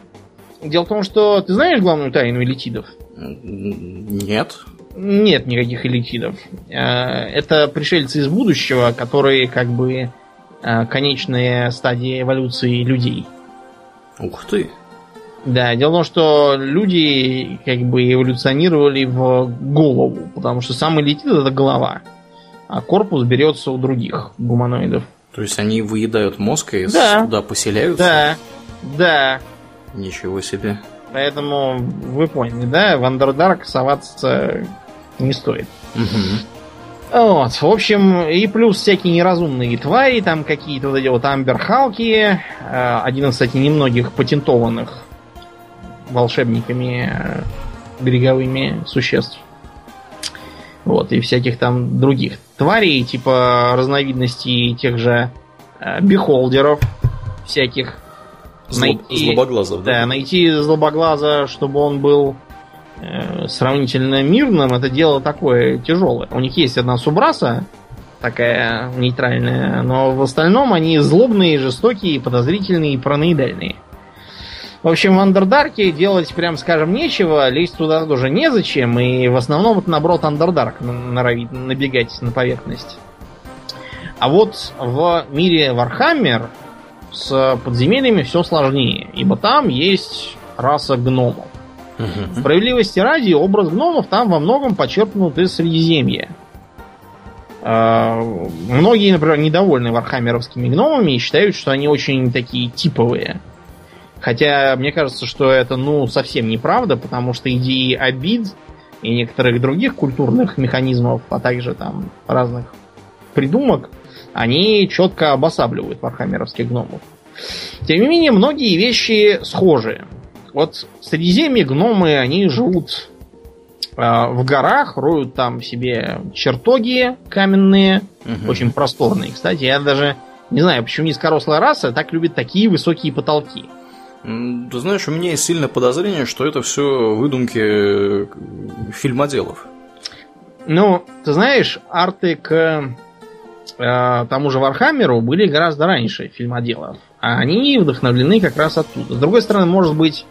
Дело в том, что ты знаешь главную тайну элитидов? Нет. Нет никаких элитидов. Э, это пришельцы из будущего, которые как бы э, конечная стадия эволюции людей. Ух ты. Да, дело в том, что люди как бы эволюционировали в голову, потому что сам элитид это голова, а корпус берется у других гуманоидов. То есть они выедают мозг и да. туда поселяются? Да, да. Ничего себе. Поэтому вы поняли, да, в Underdark соваться не стоит. Угу. Вот, в общем, и плюс всякие неразумные твари, там какие-то вот эти вот амберхалки, э, один из, кстати, немногих патентованных волшебниками э, береговыми существ. Вот, и всяких там других тварей, типа разновидностей тех же э, бихолдеров, всяких. Злоб... Найти, злобоглазов, да? Да, найти злобоглаза, чтобы он был Э, сравнительно мирным, это дело такое тяжелое. У них есть одна субраса, такая нейтральная, но в остальном они злобные, жестокие, подозрительные и параноидальные. В общем, в Андердарке делать, прям скажем, нечего, лезть туда тоже незачем, и в основном вот наоборот Андердарк норовит набегать на поверхность. А вот в мире Вархаммер с подземельями все сложнее, ибо там есть раса гномов. Угу. Справедливости ради, образ гномов там во многом почерпнут из Средиземья. Э, многие, например, недовольны вархаммеровскими гномами и считают, что они очень такие типовые. Хотя мне кажется, что это ну совсем неправда, потому что идеи обид и некоторых других культурных механизмов, а также там разных придумок, они четко обосабливают вархаммеровских гномов. Тем не менее, многие вещи схожи. Вот в Средиземье гномы, они живут э, в горах, роют там себе чертоги каменные, угу. очень просторные. Кстати, я даже не знаю, почему низкорослая раса так любит такие высокие потолки. Ты знаешь, у меня есть сильное подозрение, что это все выдумки э, фильмоделов. Ну, ты знаешь, арты к э, тому же Вархаммеру были гораздо раньше фильмоделов. А они вдохновлены как раз оттуда. С другой стороны, может быть,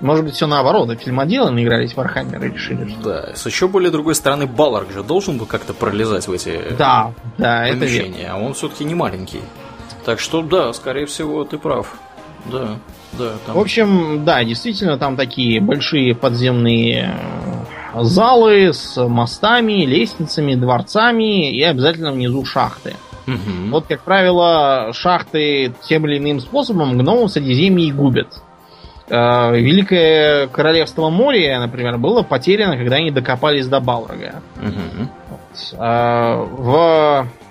может быть, все наоборот, а фильмоделы наигрались в Вархаммер и решили, что... Да, с еще более другой стороны, Балрог же должен был как-то пролезать в эти да, да, помещения, это а он все-таки не маленький. Так что, да, скорее всего, ты прав. Да, да. Там... В общем, да, действительно, там такие большие подземные э, залы с мостами, лестницами, дворцами и обязательно внизу шахты. Угу. Вот, как правило, шахты тем или иным способом гномов Средиземье и губят. Э, Великое Королевство Моря, например, было потеряно, когда они докопались до Балрога. Угу. Вот. А в э,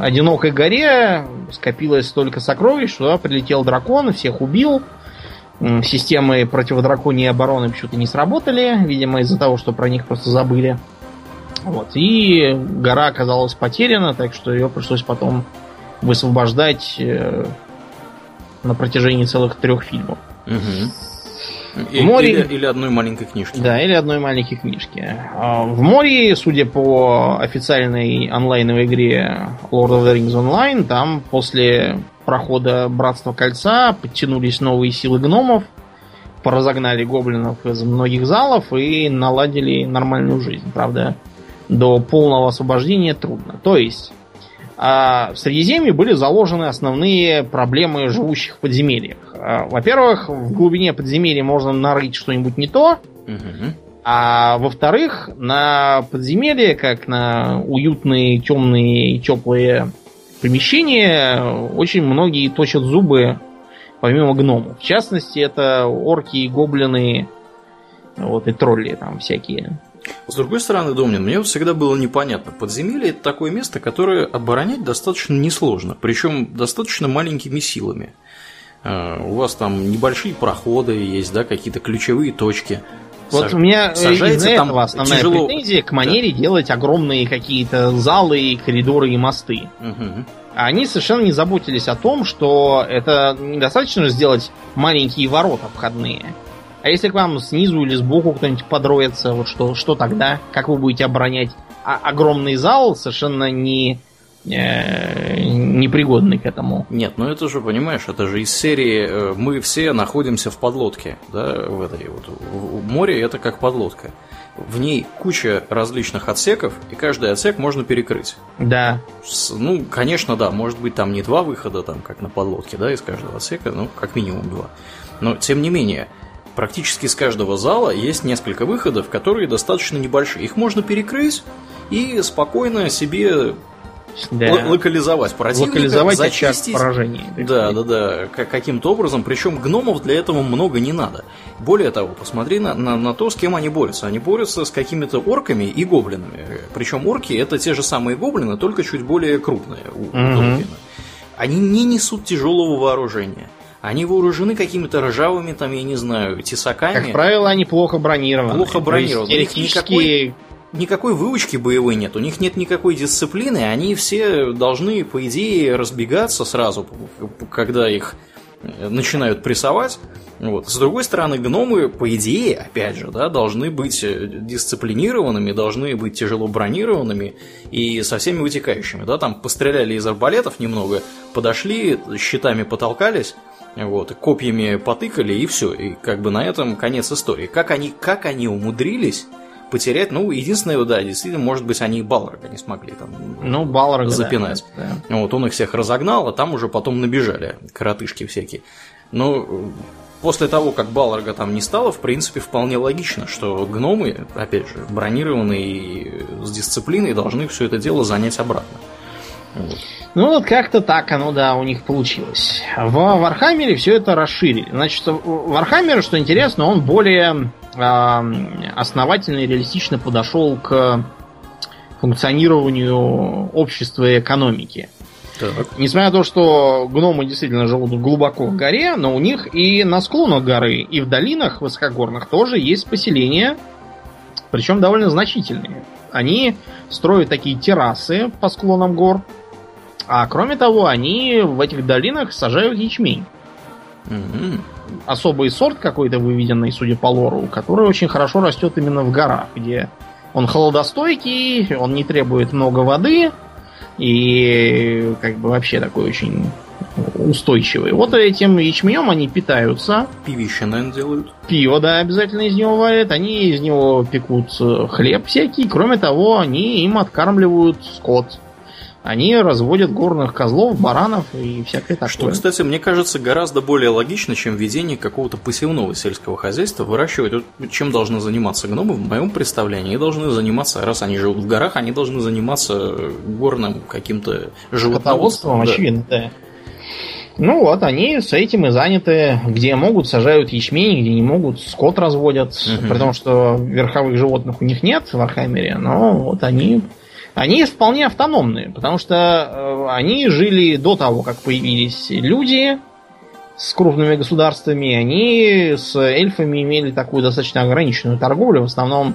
одинокой горе скопилось столько сокровищ, что прилетел дракон, всех убил. Системы противодраконьей обороны почему-то не сработали, видимо, из-за того, что про них просто забыли. Вот. И гора оказалась потеряна, так что ее пришлось потом высвобождать э, на протяжении целых трех фильмов. Угу. В море... или, или одной маленькой книжки. Да, или одной маленькой книжки. А, в море, судя по официальной онлайновой игре Lord of the Rings Online, там после прохода Братства Кольца подтянулись новые силы гномов, поразогнали гоблинов из многих залов и наладили нормальную жизнь. Правда, до полного освобождения трудно. То есть, а в Средиземье были заложены основные проблемы живущих в подземельях. А, во-первых, в глубине подземелья можно нарыть что-нибудь не то, угу. а во-вторых, на подземелье, как на уютные, темные и теплые помещения, очень многие точат зубы помимо гномов. В частности, это орки, гоблины, вот и тролли там всякие. С другой стороны, Домнин, мне вот всегда было непонятно. Подземелье это такое место, которое оборонять достаточно несложно, причем достаточно маленькими силами. А, у вас там небольшие проходы есть, да, какие-то ключевые точки. Вот Саж... у меня из-за этого основная тяжело... претензия к манере да. делать огромные какие-то залы, коридоры и мосты. Угу. Они совершенно не заботились о том, что это недостаточно сделать маленькие ворота входные. А если к вам снизу или сбоку кто-нибудь подроется, вот что, что тогда? Как вы будете оборонять? А огромный зал совершенно не э, непригодный к этому. Нет, ну это же, понимаешь, это же из серии э, мы все находимся в подлодке, да, в этой вот. В море это как подлодка. В ней куча различных отсеков, и каждый отсек можно перекрыть. Да. С, ну, конечно, да, может быть там не два выхода, там, как на подлодке, да, из каждого отсека, ну, как минимум два. Но, тем не менее, Практически с каждого зала есть несколько выходов, которые достаточно небольшие. Их можно перекрыть и спокойно себе да. локализовать противника, локализовать зачистить. поражений. Да, да, да, каким-то образом. Причем гномов для этого много не надо. Более того, посмотри на, на, на то, с кем они борются. Они борются с какими-то орками и гоблинами. Причем орки это те же самые гоблины, только чуть более крупные у угу. Они не несут тяжелого вооружения. Они вооружены какими-то ржавыми, там, я не знаю, тесаками. Как правило, они плохо бронированы. Плохо бронированы. Них никакой, никакой выучки боевой нет, у них нет никакой дисциплины, они все должны, по идее, разбегаться сразу, когда их э, начинают прессовать. Вот. С другой стороны, гномы, по идее, опять же, да, должны быть э, дисциплинированными, должны быть тяжело бронированными и со всеми вытекающими. Да, там постреляли из арбалетов немного, подошли, щитами потолкались, вот, копьями потыкали, и все. И как бы на этом конец истории. Как они, как они умудрились потерять, ну, единственное, да, действительно, может быть, они и Балрога не смогли там ну, Балрога, запинать. Да, да. Вот, он их всех разогнал, а там уже потом набежали коротышки всякие. Но после того, как Балрога там не стало, в принципе, вполне логично, что гномы, опять же, бронированные и с дисциплиной, должны все это дело занять обратно. Вот. Ну вот как-то так оно, да, у них получилось. В Вархаммере все это расширили. Значит, Вархаммер, что интересно, он более основательно и реалистично подошел к функционированию общества и экономики. Так. Несмотря на то, что гномы действительно живут глубоко в горе, но у них и на склонах горы, и в долинах высокогорных тоже есть поселения, причем довольно значительные. Они строят такие террасы по склонам гор, а кроме того, они в этих долинах сажают ячмень. Mm Особый сорт какой-то выведенный, судя по лору, который очень хорошо растет именно в горах, где он холодостойкий, он не требует много воды и как бы вообще такой очень устойчивый. Вот этим ячменем они питаются. Пивище, наверное, делают. Пиво, да, обязательно из него варят. Они из него пекут хлеб всякий. Кроме того, они им откармливают скот они разводят горных козлов, баранов и всякое такое. Что, кстати, мне кажется, гораздо более логично, чем ведение какого-то посевного сельского хозяйства, выращивать. Вот чем должны заниматься гномы, в моем представлении, они должны заниматься, раз они живут в горах, они должны заниматься горным каким-то животноводством. Да. очевидно, да. Ну вот, они с этим и заняты. Где могут, сажают ячмень, где не могут, скот разводят. Угу. При том, что верховых животных у них нет в Архаймере, но вот они они вполне автономные, потому что э, они жили до того, как появились люди с крупными государствами, они с эльфами имели такую достаточно ограниченную торговлю, в основном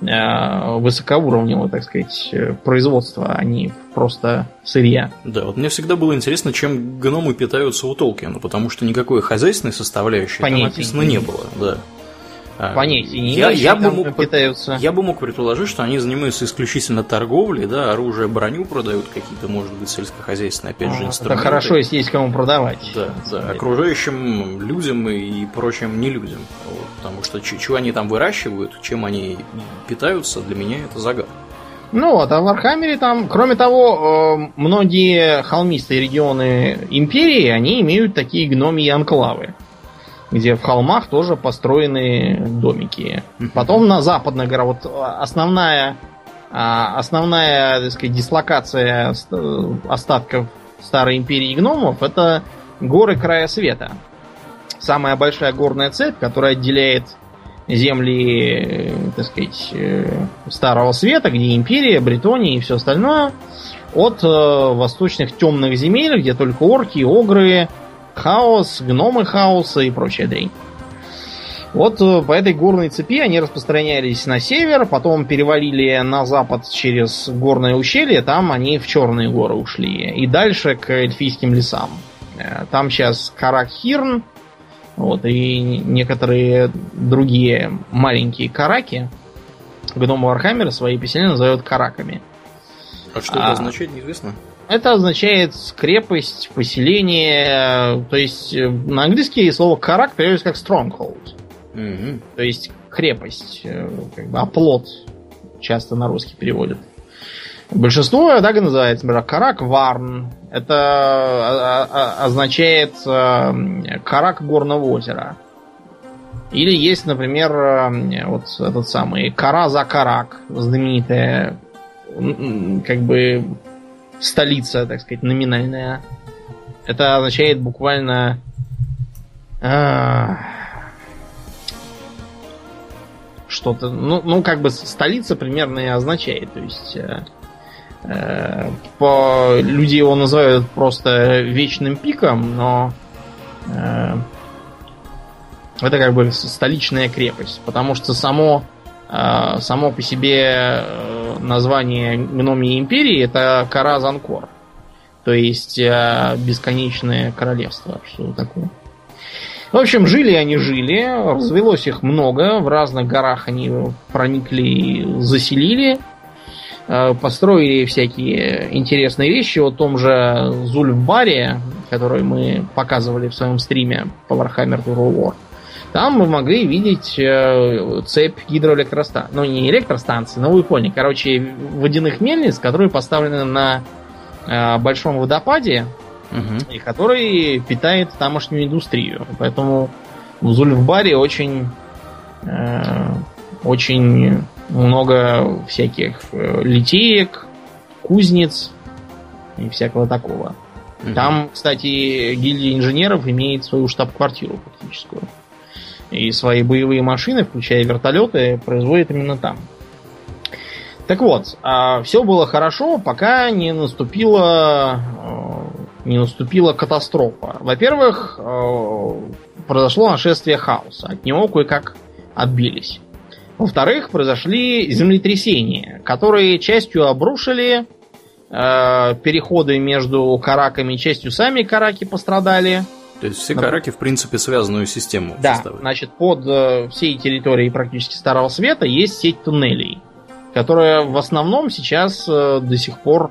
э, высокоуровневого, так сказать, производства, а не просто сырья. Да, вот мне всегда было интересно, чем гномы питаются у Толкина, потому что никакой хозяйственной составляющей Понятия там написано не было. Да. А, Понятия не я, я, бы мог, питаются. я бы мог предположить, что они занимаются исключительно торговлей, да, оружие, броню продают какие-то, может быть, сельскохозяйственные, опять же, инструменты. Это хорошо, если есть кому продавать. Да, да, окружающим людям и прочим не людям. Вот, потому что чего они там выращивают, чем они питаются, для меня это загадка. Ну вот, а в Вархаммере там, кроме того, э, многие холмистые регионы империи, они имеют такие гномии анклавы, где в холмах тоже построены домики. Потом на западных горах, вот основная, а, основная, так сказать, дислокация остатков старой империи гномов, это горы края света. Самая большая горная цепь, которая отделяет земли, так сказать, э, Старого Света, где империя, Бретония и все остальное, от э, восточных темных земель, где только орки, огры, хаос, гномы хаоса и прочая дрянь. Вот э, по этой горной цепи они распространялись на север, потом перевалили на запад через горное ущелье, там они в Черные горы ушли. И дальше к эльфийским лесам. Там сейчас Карак Хирн, вот, и некоторые другие маленькие караки гномы Вархаммера свои поселения называют караками. А что это а, означает, неизвестно? Это означает крепость, поселение. То есть э, на английский слово карак переводится как stronghold. Угу. То есть крепость, э, как бы оплот часто на русский переводят. Большинство так и называется, например, Карак Варн. Это означает э, Карак горного озера. Или есть, например, э, вот этот самый Кара за Карак, знаменитая как бы столица, так сказать, номинальная. Это означает буквально а, что-то, ну, ну, как бы столица примерно и означает. То есть э, Э, по, люди его называют просто вечным пиком, но э, это как бы столичная крепость, потому что само, само по себе название гномии империи это Каразанкор. То есть бесконечное королевство. Что такое? В общем, жили они жили, развелось их много, в разных горах они проникли заселили. Э, построили всякие интересные вещи. о том же Зульфбаре, который мы показывали в своем стриме по Warhammer Total War, там мы могли видеть э, цепь гидроэлектростанций. Ну, не электростанции, но вы поняли. Короче, водяных мельниц, которые поставлены на э, большом водопаде, угу. и который питает тамошнюю индустрию. Поэтому в Зульфбаре очень, э, очень много всяких э, литеек, кузнец и всякого такого. Угу. Там, кстати, гильдия инженеров имеет свою штаб-квартиру фактическую. И свои боевые машины, включая вертолеты, производят именно там. Так вот, а все было хорошо, пока не наступила, э, не наступила катастрофа. Во-первых, э, произошло нашествие хаоса. От него кое-как отбились. Во-вторых, произошли землетрясения, которые частью обрушили э, переходы между караками, частью сами караки пострадали. То есть все караки, в принципе, связанную систему Да, составляют. значит, под э, всей территорией практически Старого Света есть сеть туннелей, которая в основном сейчас э, до сих пор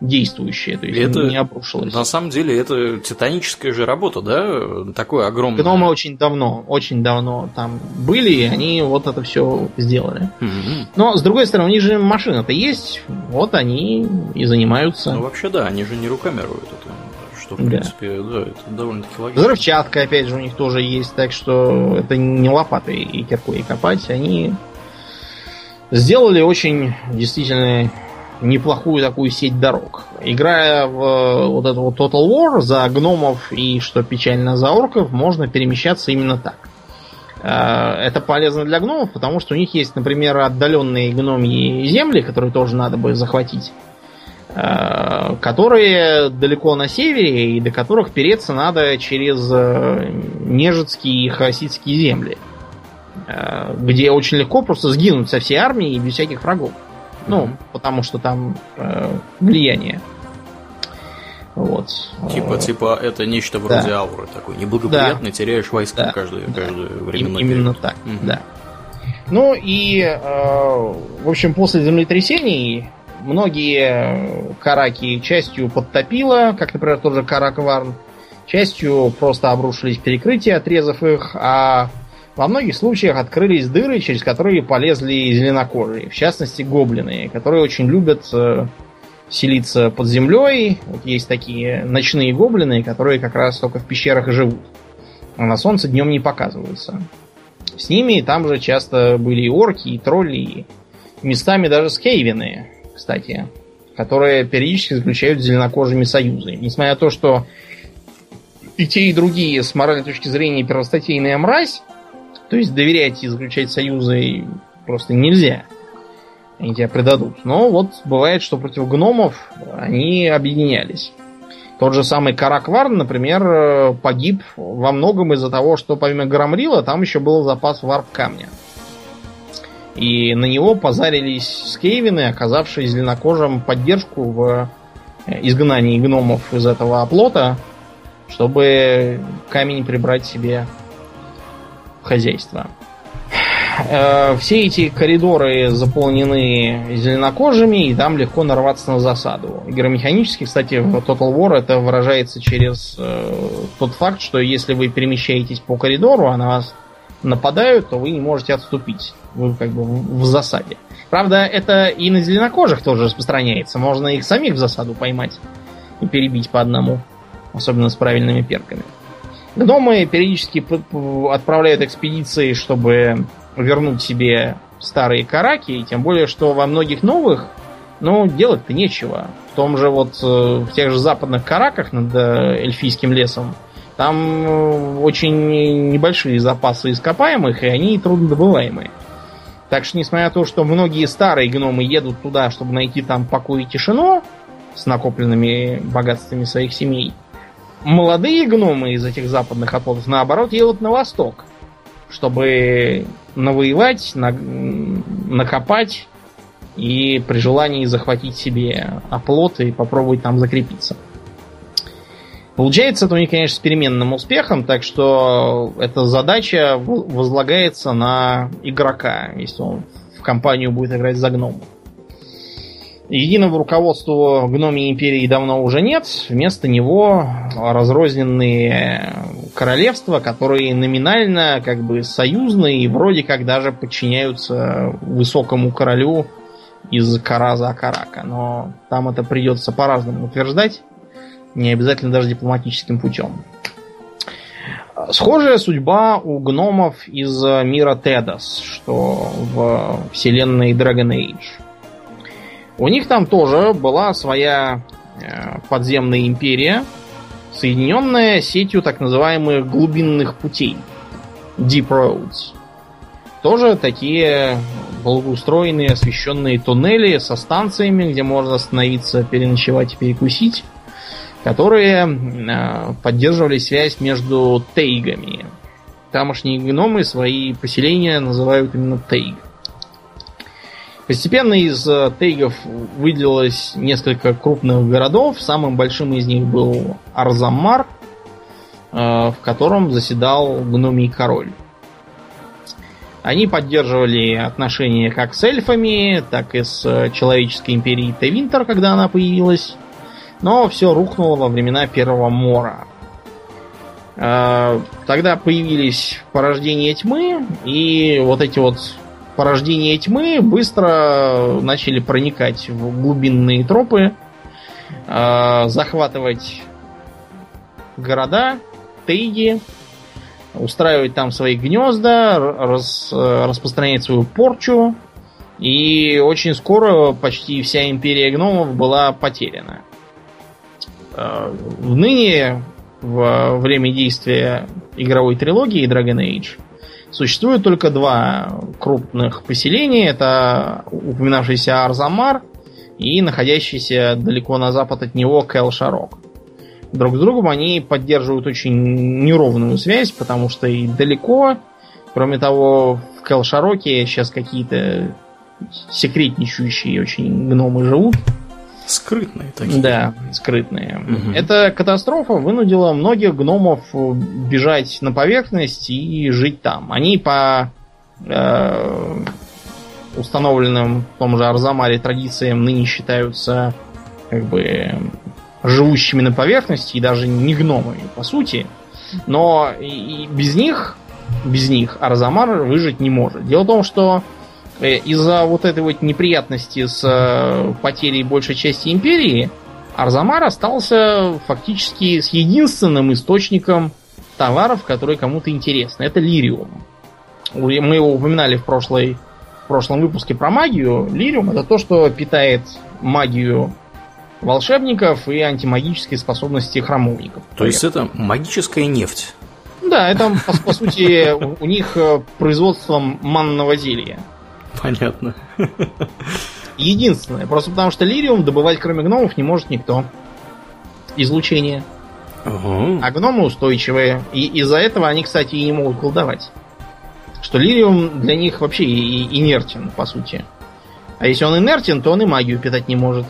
действующее, то есть это, не обрушилось. На самом деле это титаническая же работа, да? Такое огромное. Гномы очень давно, очень давно там были, и они вот это все сделали. Mm-hmm. Но, с другой стороны, у них же машина-то есть, вот они и занимаются. Ну, вообще, да, они же не руками роют это. Что, в да. принципе, да, это довольно-таки логично. Взрывчатка, опять же, у них тоже есть, так что это не лопатой и киркой копать, они сделали очень действительно неплохую такую сеть дорог. Играя в э, вот этот вот Total War за гномов и, что печально, за орков, можно перемещаться именно так. Э, это полезно для гномов, потому что у них есть, например, отдаленные гномьи земли, которые тоже надо бы захватить, которые далеко на севере и до которых переться надо через нежитские и хаоситские земли, где очень легко просто сгинуть со всей армией без всяких врагов. Ну, потому что там э, влияние. Вот. Типа, типа, это нечто вроде да. ауры такой. Неблагоприятно да. теряешь войска да. каждое, да. каждое время. Именно так, угу. да. Ну и, э, в общем, после землетрясений многие караки частью подтопило, как, например, тот же Карак Варн, частью просто обрушились перекрытия, отрезав их, а во многих случаях открылись дыры, через которые полезли зеленокожие. В частности, гоблины, которые очень любят э, селиться под землей. Вот есть такие ночные гоблины, которые как раз только в пещерах и живут. А на солнце днем не показываются. С ними там же часто были и орки, и тролли, и местами даже скейвины, кстати, которые периодически заключают с зеленокожими союзы. Несмотря на то, что и те, и другие с моральной точки зрения первостатейная мразь, то есть доверять и заключать союзы просто нельзя. Они тебя предадут. Но вот бывает, что против гномов они объединялись. Тот же самый Каракварн, например, погиб во многом из-за того, что помимо Громрила там еще был запас варп камня. И на него позарились скейвины, оказавшие зеленокожим поддержку в изгнании гномов из этого оплота, чтобы камень прибрать себе в хозяйство. Э, все эти коридоры заполнены зеленокожими, и там легко нарваться на засаду. Игромеханически, кстати, в Total War это выражается через э, тот факт, что если вы перемещаетесь по коридору, а на вас нападают, то вы не можете отступить. Вы как бы в, засаде. Правда, это и на зеленокожих тоже распространяется. Можно их самих в засаду поймать и перебить по одному. Особенно с правильными перками. Гномы периодически отправляют экспедиции, чтобы вернуть себе старые караки, и тем более, что во многих новых, ну, делать-то нечего. В том же вот, э, в тех же западных караках над э, эльфийским лесом, там э, очень небольшие запасы ископаемых, и они труднодобываемые. Так что, несмотря на то, что многие старые гномы едут туда, чтобы найти там покой и тишину с накопленными богатствами своих семей, молодые гномы из этих западных оплотов, наоборот, едут на восток, чтобы навоевать, на, накопать и при желании захватить себе оплот и попробовать там закрепиться. Получается это у них, конечно, с переменным успехом, так что эта задача возлагается на игрока, если он в компанию будет играть за гном. Единого руководства гномии империи давно уже нет. Вместо него разрозненные королевства, которые номинально как бы союзные и вроде как даже подчиняются высокому королю из Караза Акарака. Но там это придется по-разному утверждать. Не обязательно даже дипломатическим путем. Схожая судьба у гномов из мира Тедас, что в вселенной Dragon Age. У них там тоже была своя э, подземная империя, соединенная сетью так называемых глубинных путей. Deep Roads. Тоже такие благоустроенные, освещенные туннели со станциями, где можно остановиться, переночевать и перекусить, которые э, поддерживали связь между тейгами. Тамошние гномы свои поселения называют именно тейг. Постепенно из э, тейгов выделилось несколько крупных городов. Самым большим из них был Арзамар, э, в котором заседал гномий король. Они поддерживали отношения как с эльфами, так и с человеческой империей Тевинтер, когда она появилась. Но все рухнуло во времена Первого Мора. Э, тогда появились порождения тьмы, и вот эти вот порождения тьмы быстро начали проникать в глубинные тропы, э, захватывать города, тейги, устраивать там свои гнезда, рас, распространять свою порчу. И очень скоро почти вся империя гномов была потеряна. Э, в ныне, в время действия игровой трилогии Dragon Age, Существует только два крупных поселения. Это упоминавшийся Арзамар и находящийся далеко на запад от него Кэл-Шарок. Друг с другом они поддерживают очень неровную связь, потому что и далеко. Кроме того, в Кэл-Шароке сейчас какие-то секретничающие очень гномы живут. Скрытные такие. Да, скрытные. Угу. Эта катастрофа вынудила многих гномов бежать на поверхность и жить там. Они по э, установленным в том же Арзамаре традициям ныне считаются как бы живущими на поверхности и даже не гномами, по сути. Но и без них без них Арзамар выжить не может. Дело в том, что из-за вот этой вот неприятности с э, потерей большей части империи, Арзамар остался фактически с единственным источником товаров, которые кому-то интересны. Это лириум. Мы его упоминали в, прошлой, в прошлом выпуске про магию. Лириум это то, что питает магию волшебников и антимагические способности храмовников. То есть это магическая нефть. Да, это, по, по сути, у них э, производство манного зелья. Понятно. Единственное. Просто потому что лириум добывать кроме гномов не может никто. Излучение. Угу. А гномы устойчивые. И из-за этого они, кстати, и не могут колдовать. Что лириум для них вообще и- инертен, по сути. А если он инертен, то он и магию питать не может.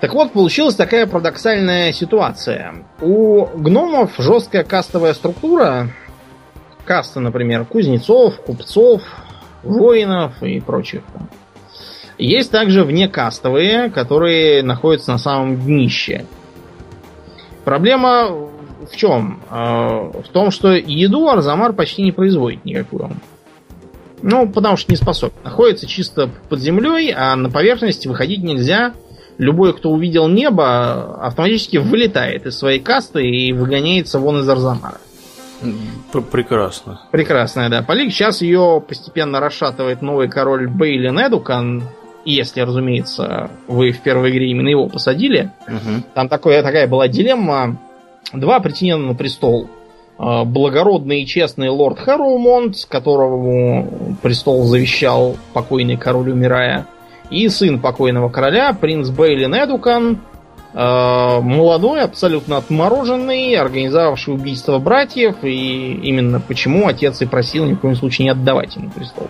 Так вот, получилась такая парадоксальная ситуация. У гномов жесткая кастовая структура. Каста, например, кузнецов, купцов, воинов и прочих. Есть также внекастовые, которые находятся на самом днище. Проблема в чем? Э, В том, что еду Арзамар почти не производит никакую. Ну, потому что не способен. Находится чисто под землей, а на поверхности выходить нельзя. Любой, кто увидел небо, автоматически вылетает из своей касты и выгоняется вон из Арзамара. Пр- Прекрасно. Прекрасная, да. Полик. Сейчас ее постепенно расшатывает новый король Бейлин Эдукан. Если, разумеется, вы в первой игре именно его посадили. Мгм. Там такое, такая была дилемма. Два претендента на престол. Э, Благородный и честный лорд Хэроумонт, которому престол завещал покойный король умирая. И сын покойного короля, принц Бейлин Эдукан, молодой, абсолютно отмороженный, организовавший убийство братьев, и именно почему отец и просил ни в коем случае не отдавать ему престол.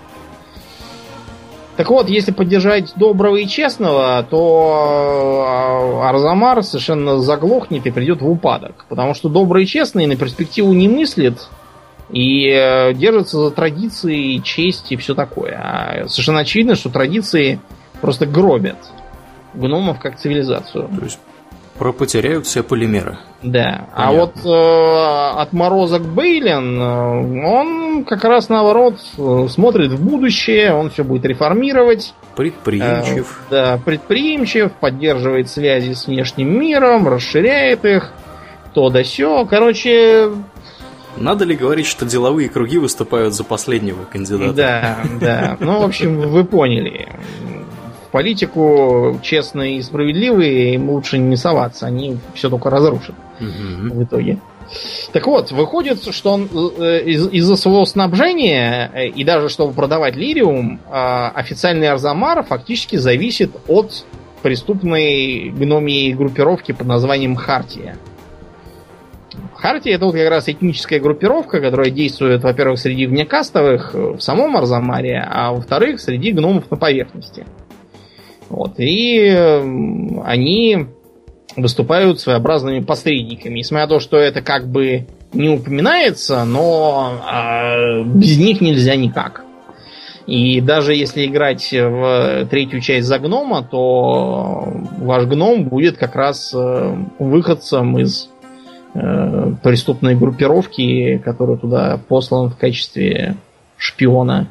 Так вот, если поддержать доброго и честного, то э, Арзамар совершенно заглохнет и придет в упадок. Потому что добрый и честный на перспективу не мыслит и э, держится за традиции, честь и все такое. А совершенно очевидно, что традиции просто гробят гномов как цивилизацию. То есть потеряют все полимеры. Да. А Понятно. вот э, отморозок Бейлин, э, он как раз наоборот э, смотрит в будущее, он все будет реформировать. Предприимчив. Э, да, предприимчив, поддерживает связи с внешним миром, расширяет их, то да сё. Короче, Надо ли говорить, что деловые круги выступают за последнего кандидата? да, да. Ну, в общем, вы поняли. Политику честные и справедливые им лучше не соваться, они все только разрушат. Мгм. в итоге. Так вот, выходит, что он э, из- из-за своего снабжения э, и даже чтобы продавать лириум, э, официальный Арзамар фактически зависит от преступной гномии группировки под названием Хартия. Хартия это вот как раз этническая группировка, которая действует, во-первых, среди внекастовых в самом Арзамаре, а во-вторых, среди гномов на поверхности. Вот. И э, они выступают своеобразными посредниками. Несмотря на то, что это как бы не упоминается, но а, без них нельзя никак. И даже если играть в третью часть за гнома, то ваш гном будет как раз э, выходцем из э, преступной группировки, который туда послан в качестве шпиона.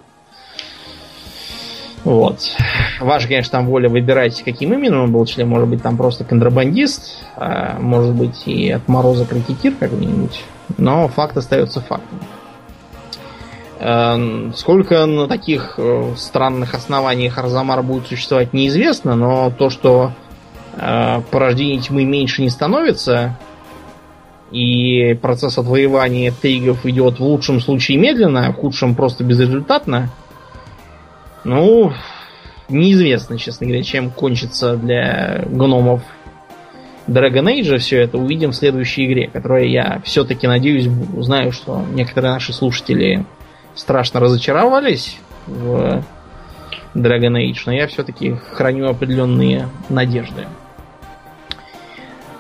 Вот. Ваша, конечно, там воля выбирать, каким именно он был членом. Может быть, там просто контрабандист, а может быть, и отморозок ракетир какой-нибудь. Но факт остается фактом. Э, Сколько на таких э, странных основаниях Арзамар будет существовать, неизвестно, но то, что э, порождение тьмы меньше не становится, и процесс отвоевания тейгов идет в лучшем случае медленно, а в худшем просто безрезультатно, ну, неизвестно, честно говоря, чем кончится для гномов Dragon Age все это. Увидим в следующей игре, которая я все-таки надеюсь, б- знаю, что некоторые наши слушатели страшно разочаровались в Dragon Age, но я все-таки храню определенные надежды.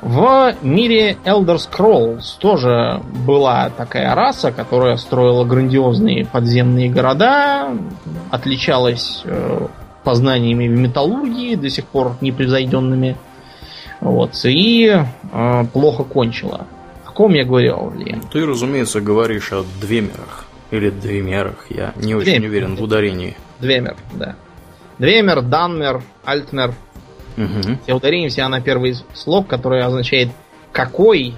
В мире Elder Scrolls тоже была такая раса, которая строила грандиозные подземные города, отличалась э, познаниями в металлургии, до сих пор непревзойденными. Вот, и э, плохо кончила. ком я говорил, Ли? Ты, разумеется, говоришь о двемерах. Или двемерах. Я не очень Двемер. уверен в ударении. Двемер, да. Двемер, Данмер, Альтмер. Угу. Все ударения все на первый слог, который означает какой,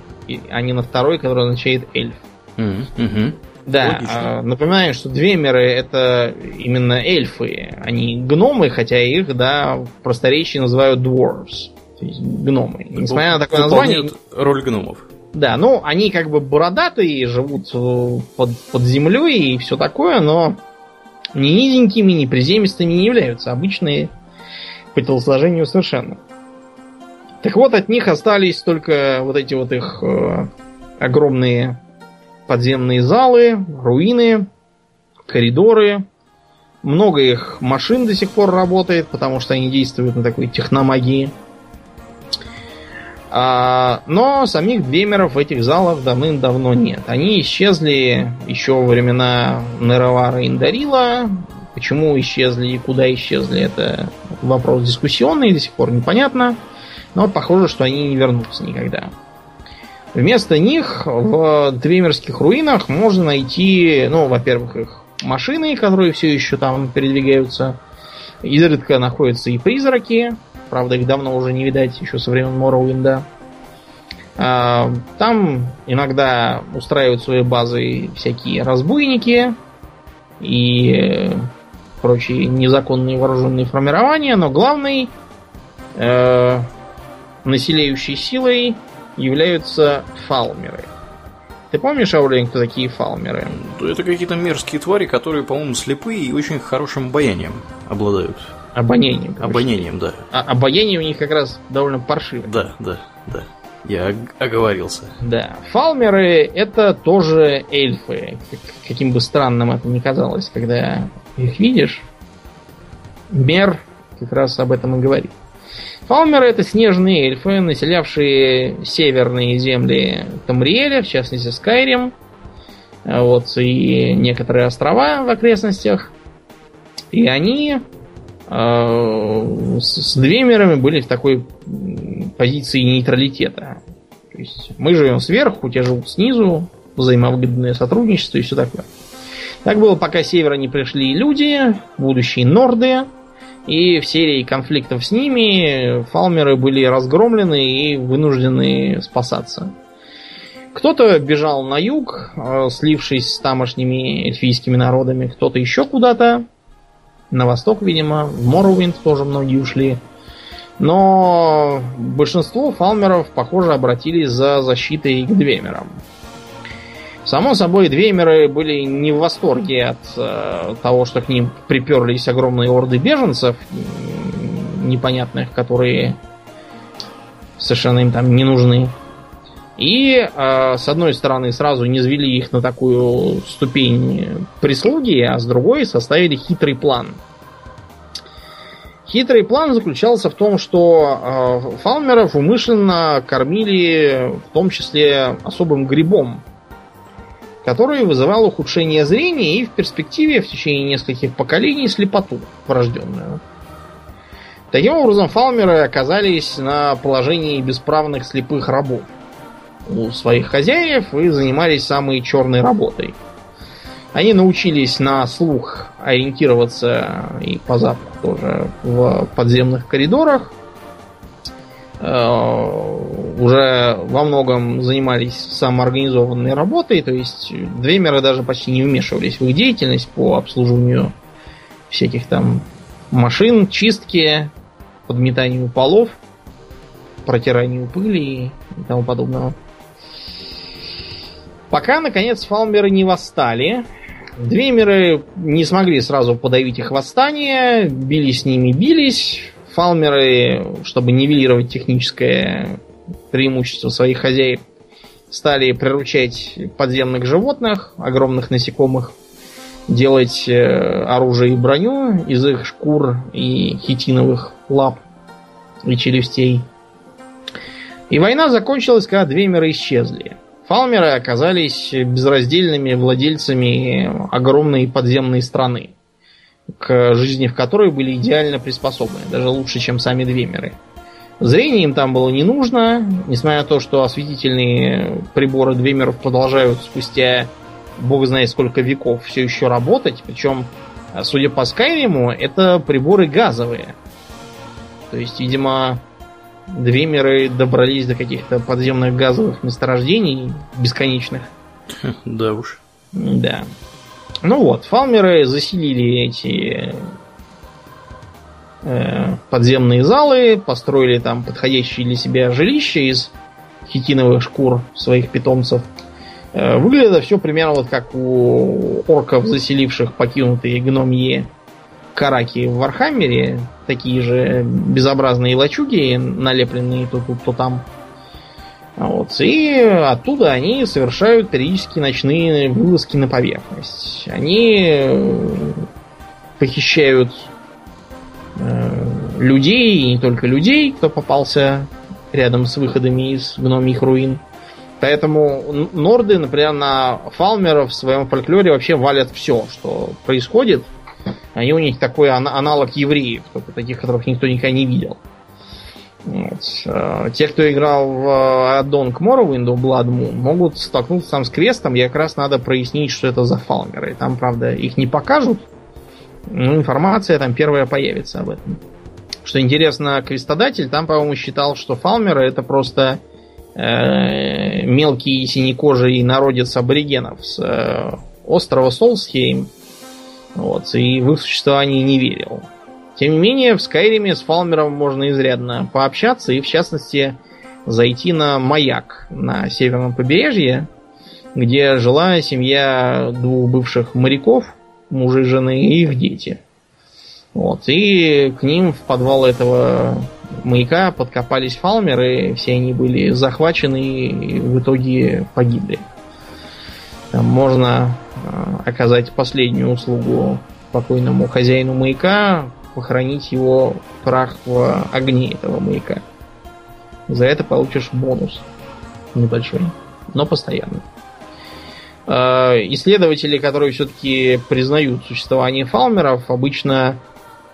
а не на второй, который означает эльф. Угу. Да, Логично. а, напоминаю, что двемеры это именно эльфы, они гномы, хотя их, да, в просторечии называют dwarves. То есть гномы. Несмотря на такое название, роль гномов. Да, ну, они как бы бородатые, живут под, под землей и все такое, но ни низенькими, ни приземистыми не являются. Обычные по телосложению совершенно. Так вот, от них остались только вот эти вот их э, огромные подземные залы, руины, коридоры. Много их машин до сих пор работает, потому что они действуют на такой техномагии. А, но самих двемеров в этих залах давным-давно нет. Они исчезли еще во времена Неровара Индарила. Почему исчезли и куда исчезли, это вопрос дискуссионный, до сих пор непонятно. Но похоже, что они не вернутся никогда. Вместо них в двемерских руинах можно найти, ну, во-первых, их машины, которые все еще там передвигаются. Изредка находятся и призраки, Правда, их давно уже не видать, еще со времен Моровинда. А, Там иногда устраивают свои базы всякие разбойники и прочие незаконные вооруженные формирования, но главной э, населяющей силой являются фалмеры. Ты помнишь, Аулин, кто такие фалмеры? Это какие-то мерзкие твари, которые, по-моему, слепые и очень хорошим обаянием обладают. Обонянием. Обонянием, да. А обаяние у них как раз довольно паршивое. Да, да, да. Я ог- оговорился. Да. Фалмеры это тоже эльфы. Как- Каким бы странным это ни казалось, когда их видишь. Мер как раз об этом и говорит. Фалмеры это снежные эльфы, населявшие северные земли Тамриэля, в частности Скайрим, а вот, и некоторые острова в окрестностях. И они э, с, с двемерами были в такой позиции нейтралитета. То есть мы живем сверху, те живут снизу, взаимовыгодное сотрудничество и все такое. Так было, пока с севера не пришли люди, будущие норды, и в серии конфликтов с ними фалмеры были разгромлены и вынуждены спасаться. Кто-то бежал на юг, э, слившись с тамошними эльфийскими народами, кто-то еще куда-то. На восток, видимо, в Моровинд тоже многие ушли. Но большинство фалмеров, похоже, обратились за защитой к двемерам. Само собой, двемеры были не в восторге от э, того, что к ним приперлись огромные орды беженцев, непонятных, которые совершенно им там не нужны. И, э, с одной стороны, сразу не звели их на такую ступень прислуги, а с другой составили хитрый план. Хитрый план заключался в том, что э, фалмеров умышленно кормили в том числе особым грибом, который вызывал ухудшение зрения и в перспективе в течение нескольких поколений слепоту врожденную. Таким образом, фалмеры оказались на положении бесправных слепых рабов у своих хозяев и занимались самой черной работой. Они научились на слух ориентироваться и по запаху тоже в подземных коридорах. Э, Уже во многом занимались самоорганизованной работой, то есть двемеры даже почти не вмешивались в их деятельность по обслуживанию всяких там машин, чистке, подметанию полов, протиранию пыли и тому подобного. Пока, наконец, фалмеры не восстали. Двемеры не смогли сразу подавить их восстание, били с ними, бились. Фалмеры, чтобы нивелировать техническое преимущество своих хозяев, стали приручать подземных животных, огромных насекомых, делать э, оружие и броню из их шкур и хитиновых лап и челюстей. И война закончилась, когда двемеры исчезли. Фалмеры оказались безраздельными владельцами огромной подземной страны, к жизни в которой были идеально приспособлены, даже лучше, чем сами двемеры. Зрение им там было не нужно, несмотря на то, что осветительные приборы Двемеров продолжают спустя бог знает сколько веков все еще работать. Причем, судя по Скайриму, это приборы газовые. То есть, видимо, Двемеры добрались до каких-то подземных газовых месторождений бесконечных. Да уж. Да. Ну вот, фалмеры заселили эти э, подземные залы, построили там подходящие для себя жилища из хитиновых шкур своих питомцев. Э, выглядит все примерно вот как у орков, заселивших покинутые гномьи караки в Warhammer е. Такие же безобразные лачуги, налепленные то тут, то там. Вот. И оттуда они совершают периодически ночные вылазки на поверхность. Они э, похищают э, людей, и не только людей, кто попался рядом с выходами из гномих руин. Поэтому норды, например, на фалмеров в своем фольклоре вообще валят все, что происходит. Они у них такой аналог евреев, только таких, которых никто никогда не видел. Вот. Э, те, кто играл в аддон к Morrowind, Blood Moon, могут столкнуться там с крестом, и как раз надо прояснить, что это за фалмеры. Там, правда, их не покажут, но информация там первая появится об этом. Что интересно, крестодатель там, по-моему, считал, что фалмеры это просто э, мелкий синекожий народец аборигенов с э, острова Солсхейм. Вот, и в их существование не верил. Тем не менее, в Скайриме с Фалмером можно изрядно пообщаться и, в частности, зайти на маяк на северном побережье, где жила семья двух бывших моряков, мужа и жены, и их дети. Вот. И к ним в подвал этого маяка подкопались фалмеры, все они были захвачены и в итоге погибли. Там можно а, оказать последнюю услугу покойному хозяину маяка, похоронить его прах в огне этого маяка. За это получишь бонус небольшой, но постоянный. А, исследователи, которые все-таки признают существование фалмеров, обычно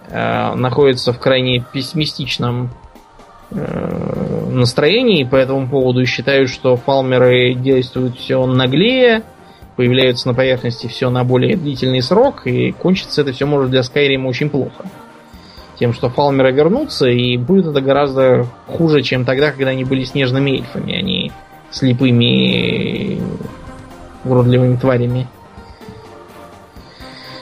а, находятся в крайне пессимистичном а, настроении по этому поводу и считают, что фалмеры действуют все наглее, появляются на поверхности все на более длительный срок, и кончится это все может для Скайрима очень плохо тем, что фалмеры вернутся, и будет это гораздо хуже, чем тогда, когда они были снежными эльфами, а не слепыми уродливыми тварями.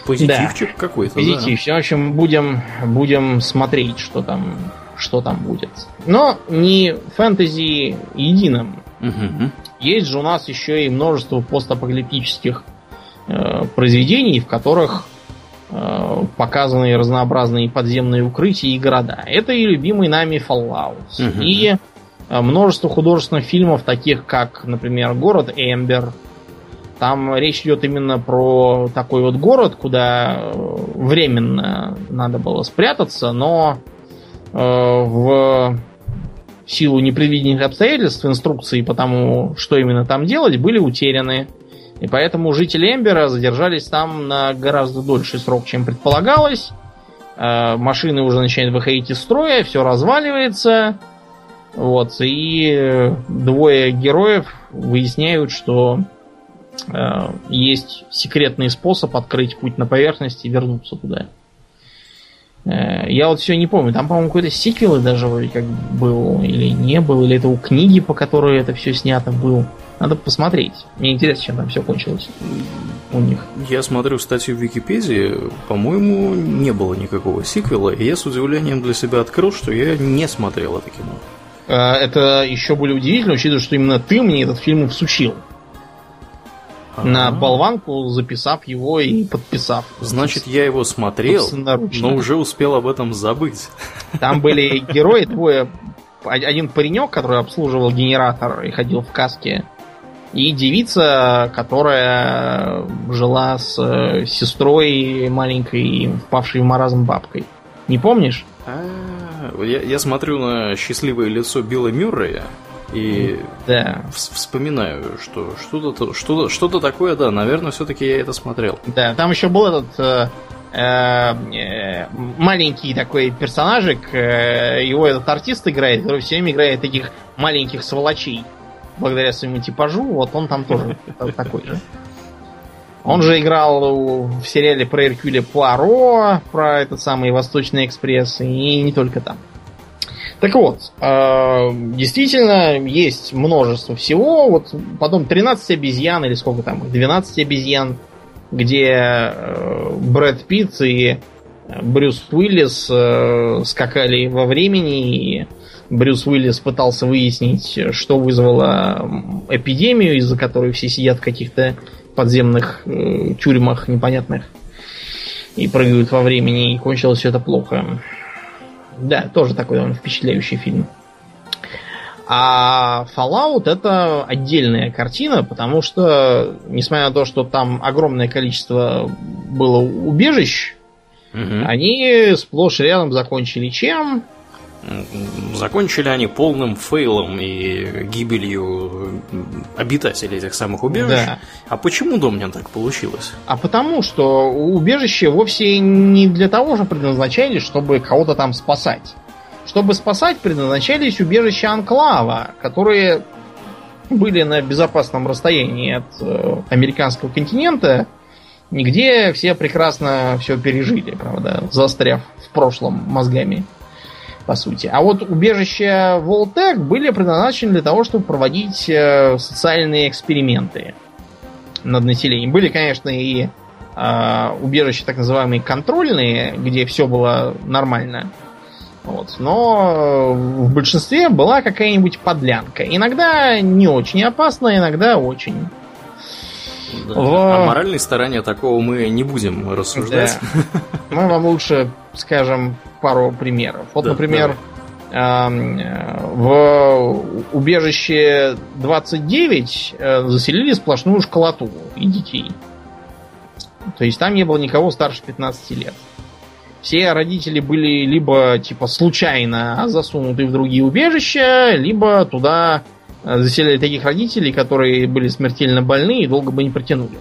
Позитивчик да. какой-то. Позитив. Да. В общем, будем, будем смотреть, что там, что там будет. Но не фэнтези единым. Угу. Есть же у нас еще и множество постапокалиптических э, произведений, в которых показаны разнообразные подземные укрытия и города. Это и любимый нами Fallout. Угу. И э, множество художественных фильмов, таких как, например, город Эмбер. Там речь идет именно про такой вот город, куда э, временно надо было спрятаться, но э, в силу непредвиденных обстоятельств инструкции по тому, что именно там делать, были утеряны. И поэтому жители Эмбера задержались там на гораздо дольший срок, чем предполагалось. Э, машины уже начинают выходить из строя, все разваливается. Вот, и двое героев выясняют, что э, есть секретный способ открыть путь на поверхность и вернуться туда. Э, я вот все не помню, там, по-моему, какой-то сиквел даже вроде как был, или не был, или это у книги, по которой это все снято был. Надо посмотреть. Мне интересно, чем там все кончилось у них. Я смотрю статью в Википедии, по-моему, не было никакого сиквела, и я с удивлением для себя открыл, что я не смотрел это кино. А, это еще более удивительно, учитывая, что именно ты мне этот фильм всучил. А-а-а. На болванку, записав его и подписав. Значит, я его смотрел, но уже успел об этом забыть. Там были герои, двое один паренек, который обслуживал генератор и ходил в каске и девица, которая жила с э, сестрой маленькой, впавшей в маразм бабкой. Не помнишь? А, я, я смотрю на счастливое лицо Билла Мюррея и да. вспоминаю, что что-то что-то что-то такое, да, наверное, все-таки я это смотрел. Да, там еще был этот э, э, маленький такой персонажик, его этот артист играет, который все время играет таких маленьких сволочей. Благодаря своему типажу, вот он там тоже такой же. Он же играл в сериале про Эркюля Пуаро, про этот самый Восточный экспресс, и не только там. Так вот, э, действительно, есть множество всего. Вот потом 13 обезьян, или сколько там, 12 обезьян, где э, Брэд Питт и Брюс Уиллис э, скакали во времени, и Брюс Уиллис пытался выяснить, что вызвало эпидемию, из-за которой все сидят в каких-то подземных тюрьмах непонятных и прыгают во времени, и кончилось все это плохо. Да, тоже такой он впечатляющий фильм. А Fallout это отдельная картина, потому что, несмотря на то, что там огромное количество было убежищ, угу. они сплошь рядом закончили чем? Закончили они полным фейлом и гибелью обитателей этих самых убежищ. Да. А почему, Домнин, так получилось? А потому, что убежище вовсе не для того же предназначались, чтобы кого-то там спасать. Чтобы спасать, предназначались убежища Анклава, которые были на безопасном расстоянии от э, американского континента, нигде все прекрасно все пережили, правда, застряв в прошлом мозгами по сути. А вот убежища Волтек были предназначены для того, чтобы проводить э, социальные эксперименты над населением. Были, конечно, и э, убежища так называемые контрольные, где все было нормально. Вот. Но в большинстве была какая-нибудь подлянка. Иногда не очень опасная, иногда очень. Да. В... О моральной стороне такого мы не будем рассуждать. Да. Мы вам лучше скажем пару примеров. Вот, да, например, э, в убежище 29 э, заселили сплошную школоту и детей. То есть там не было никого старше 15 лет. Все родители были либо типа случайно засунуты в другие убежища, либо туда э, заселяли таких родителей, которые были смертельно больны и долго бы не протянули.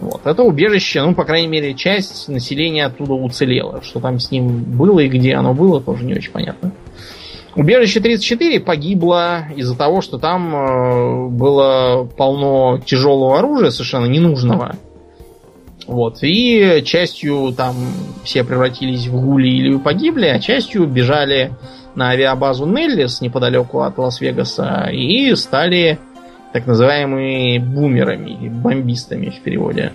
Вот. Это убежище, ну, по крайней мере, часть населения оттуда уцелела. Что там с ним было и где оно было, тоже не очень понятно. Убежище 34 погибло из-за того, что там э, было полно тяжелого оружия, совершенно ненужного. Вот. И частью там все превратились в гули или погибли, а частью бежали на авиабазу Неллис неподалеку от Лас-Вегаса и стали так называемыми бумерами или бомбистами в переводе.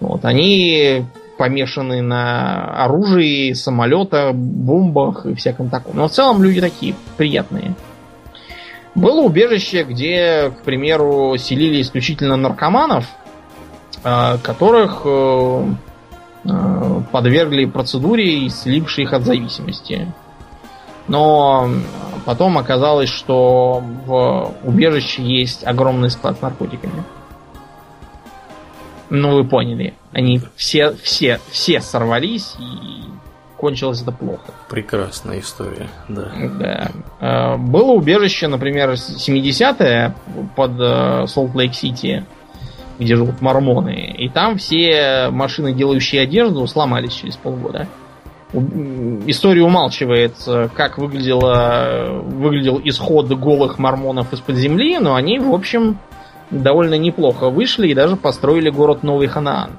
Вот, они помешаны на оружии, самолетах, бомбах и всяком таком. Но в целом люди такие приятные. Было убежище, где, к примеру, селили исключительно наркоманов, а, которых э, э, подвергли процедуре, исцелившей их от зависимости. Но потом оказалось, что в убежище есть огромный склад с наркотиками. Ну, вы поняли. Они все, все, все сорвались и кончилось это плохо. Прекрасная история, да. Да. Э, было убежище, например, 70-е под Солт-Лейк-Сити, где живут мормоны. И там все машины, делающие одежду, сломались через полгода история умалчивает, как выглядело, выглядел исход голых мормонов из-под земли, но они, в общем, довольно неплохо вышли и даже построили город Новый Ханаан,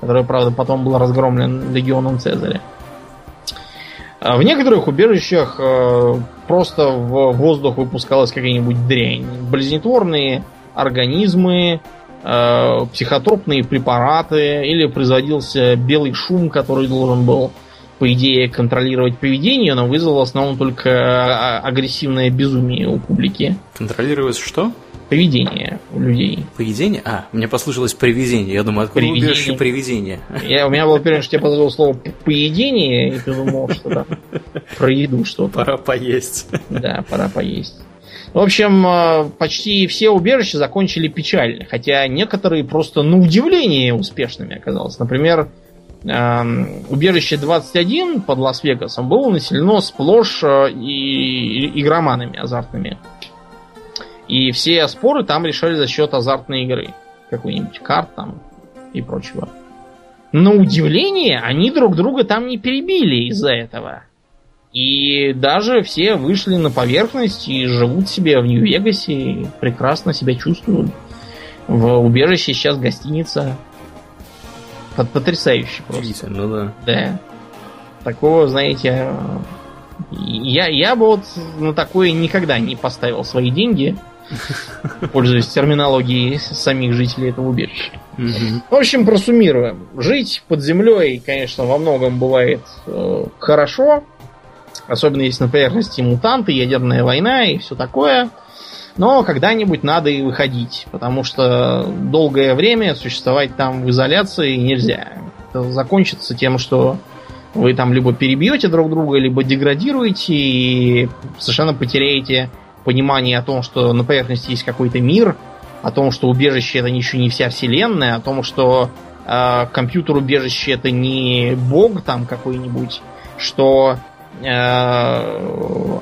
который, правда, потом был разгромлен легионом Цезаря. А в некоторых убежищах э, просто в воздух выпускалась какая-нибудь дрянь. Болезнетворные организмы, э, психотропные препараты, или производился белый шум, который должен был по идее, контролировать поведение, но вызвало в основном только а, агрессивное безумие у публики. Контролировать что? Поведение у людей. Поведение? А, мне послышалось привидение. Я думаю, откуда привидение. убежище привидение? Я, у меня было первое, что я подумал слово поедение, и ты думал, что там про еду что-то. Пора поесть. Да, пора поесть. В общем, а, почти все убежища закончили печально, хотя некоторые просто на удивление успешными оказалось. Например, убежище 21 под Лас-Вегасом было населено сплошь э, и игроманами азартными. И все споры там решали за счет азартной игры. Какой-нибудь карт там и прочего. на удивление, они друг друга там не перебили из-за этого. И даже все вышли на поверхность и живут себе в Нью-Вегасе, прекрасно себя чувствуют. В убежище сейчас гостиница. Под потрясающе просто. Ну да. Да. Такого, знаете, я, я бы вот на такое никогда не поставил свои деньги, пользуясь терминологией самих жителей этого убежища. В общем, просуммируем. Жить под землей, конечно, во многом бывает э, хорошо, особенно если на поверхности мутанты, ядерная война и все такое. Но когда-нибудь надо и выходить, потому что долгое время существовать там в изоляции нельзя. Это закончится тем, что вы там либо перебьете друг друга, либо деградируете и совершенно потеряете понимание о том, что на поверхности есть какой-то мир, о том, что убежище это еще не вся вселенная, о том, что э, компьютер убежище это не бог там какой-нибудь, что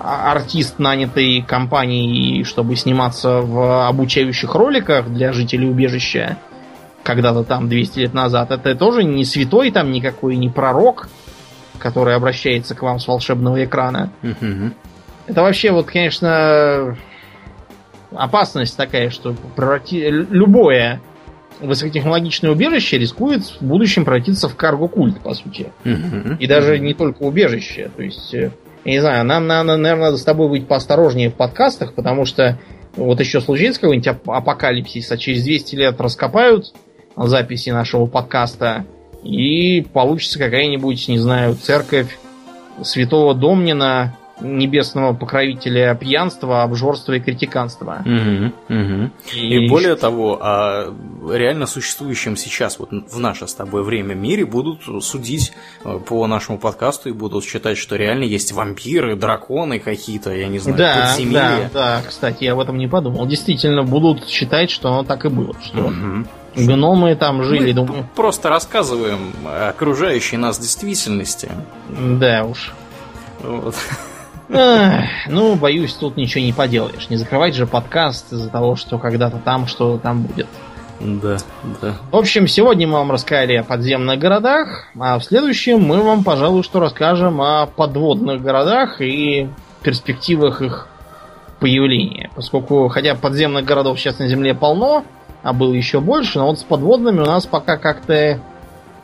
артист нанятый компанией, чтобы сниматься в обучающих роликах для жителей убежища когда-то там 200 лет назад, это тоже не святой там никакой, не пророк, который обращается к вам с волшебного экрана. Это вообще вот, конечно, опасность такая, что преврати... любое высокотехнологичное убежище рискует в будущем превратиться в карго-культ, по сути. И даже не только убежище. То есть, э, я не знаю, нам, нам, наверное, надо с тобой быть поосторожнее в подкастах, потому что вот еще случится какой-нибудь апокалипсис, а через 200 лет раскопают записи нашего подкаста, и получится какая-нибудь, не знаю, церковь святого Домнина, небесного покровителя пьянства, обжорства и критиканства. Угу, угу. И, и более того, о реально существующем сейчас вот в наше с тобой время мире будут судить э, по нашему подкасту и будут считать, что реально есть вампиры, драконы какие-то, я не знаю, да, подземелья. Да, да, кстати, я об этом не подумал. Действительно, будут считать, что оно так и было, что угу. Гномы там жили, Мы думаю. Просто рассказываем окружающей нас действительности. Да уж. Вот. ну, боюсь, тут ничего не поделаешь. Не закрывать же подкаст из-за того, что когда-то там что-то там будет. Да, да. В общем, сегодня мы вам рассказали о подземных городах, а в следующем мы вам, пожалуй, что расскажем о подводных городах и перспективах их появления. Поскольку, хотя подземных городов сейчас на Земле полно, а было еще больше, но вот с подводными у нас пока как-то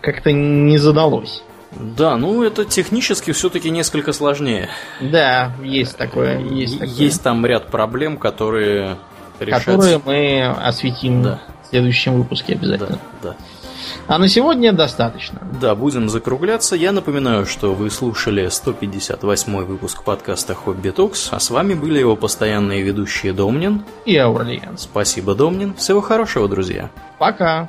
как-то не задалось. Да, ну это технически все-таки несколько сложнее. Да, есть такое, есть такое. Есть там ряд проблем, которые решать... Которые мы осветим да. в следующем выпуске обязательно. Да, да. А на сегодня достаточно. Да, будем закругляться. Я напоминаю, что вы слушали 158 выпуск подкаста Хобби Токс, а с вами были его постоянные ведущие Домнин и Аурлиен. Спасибо, Домнин. Всего хорошего, друзья. Пока.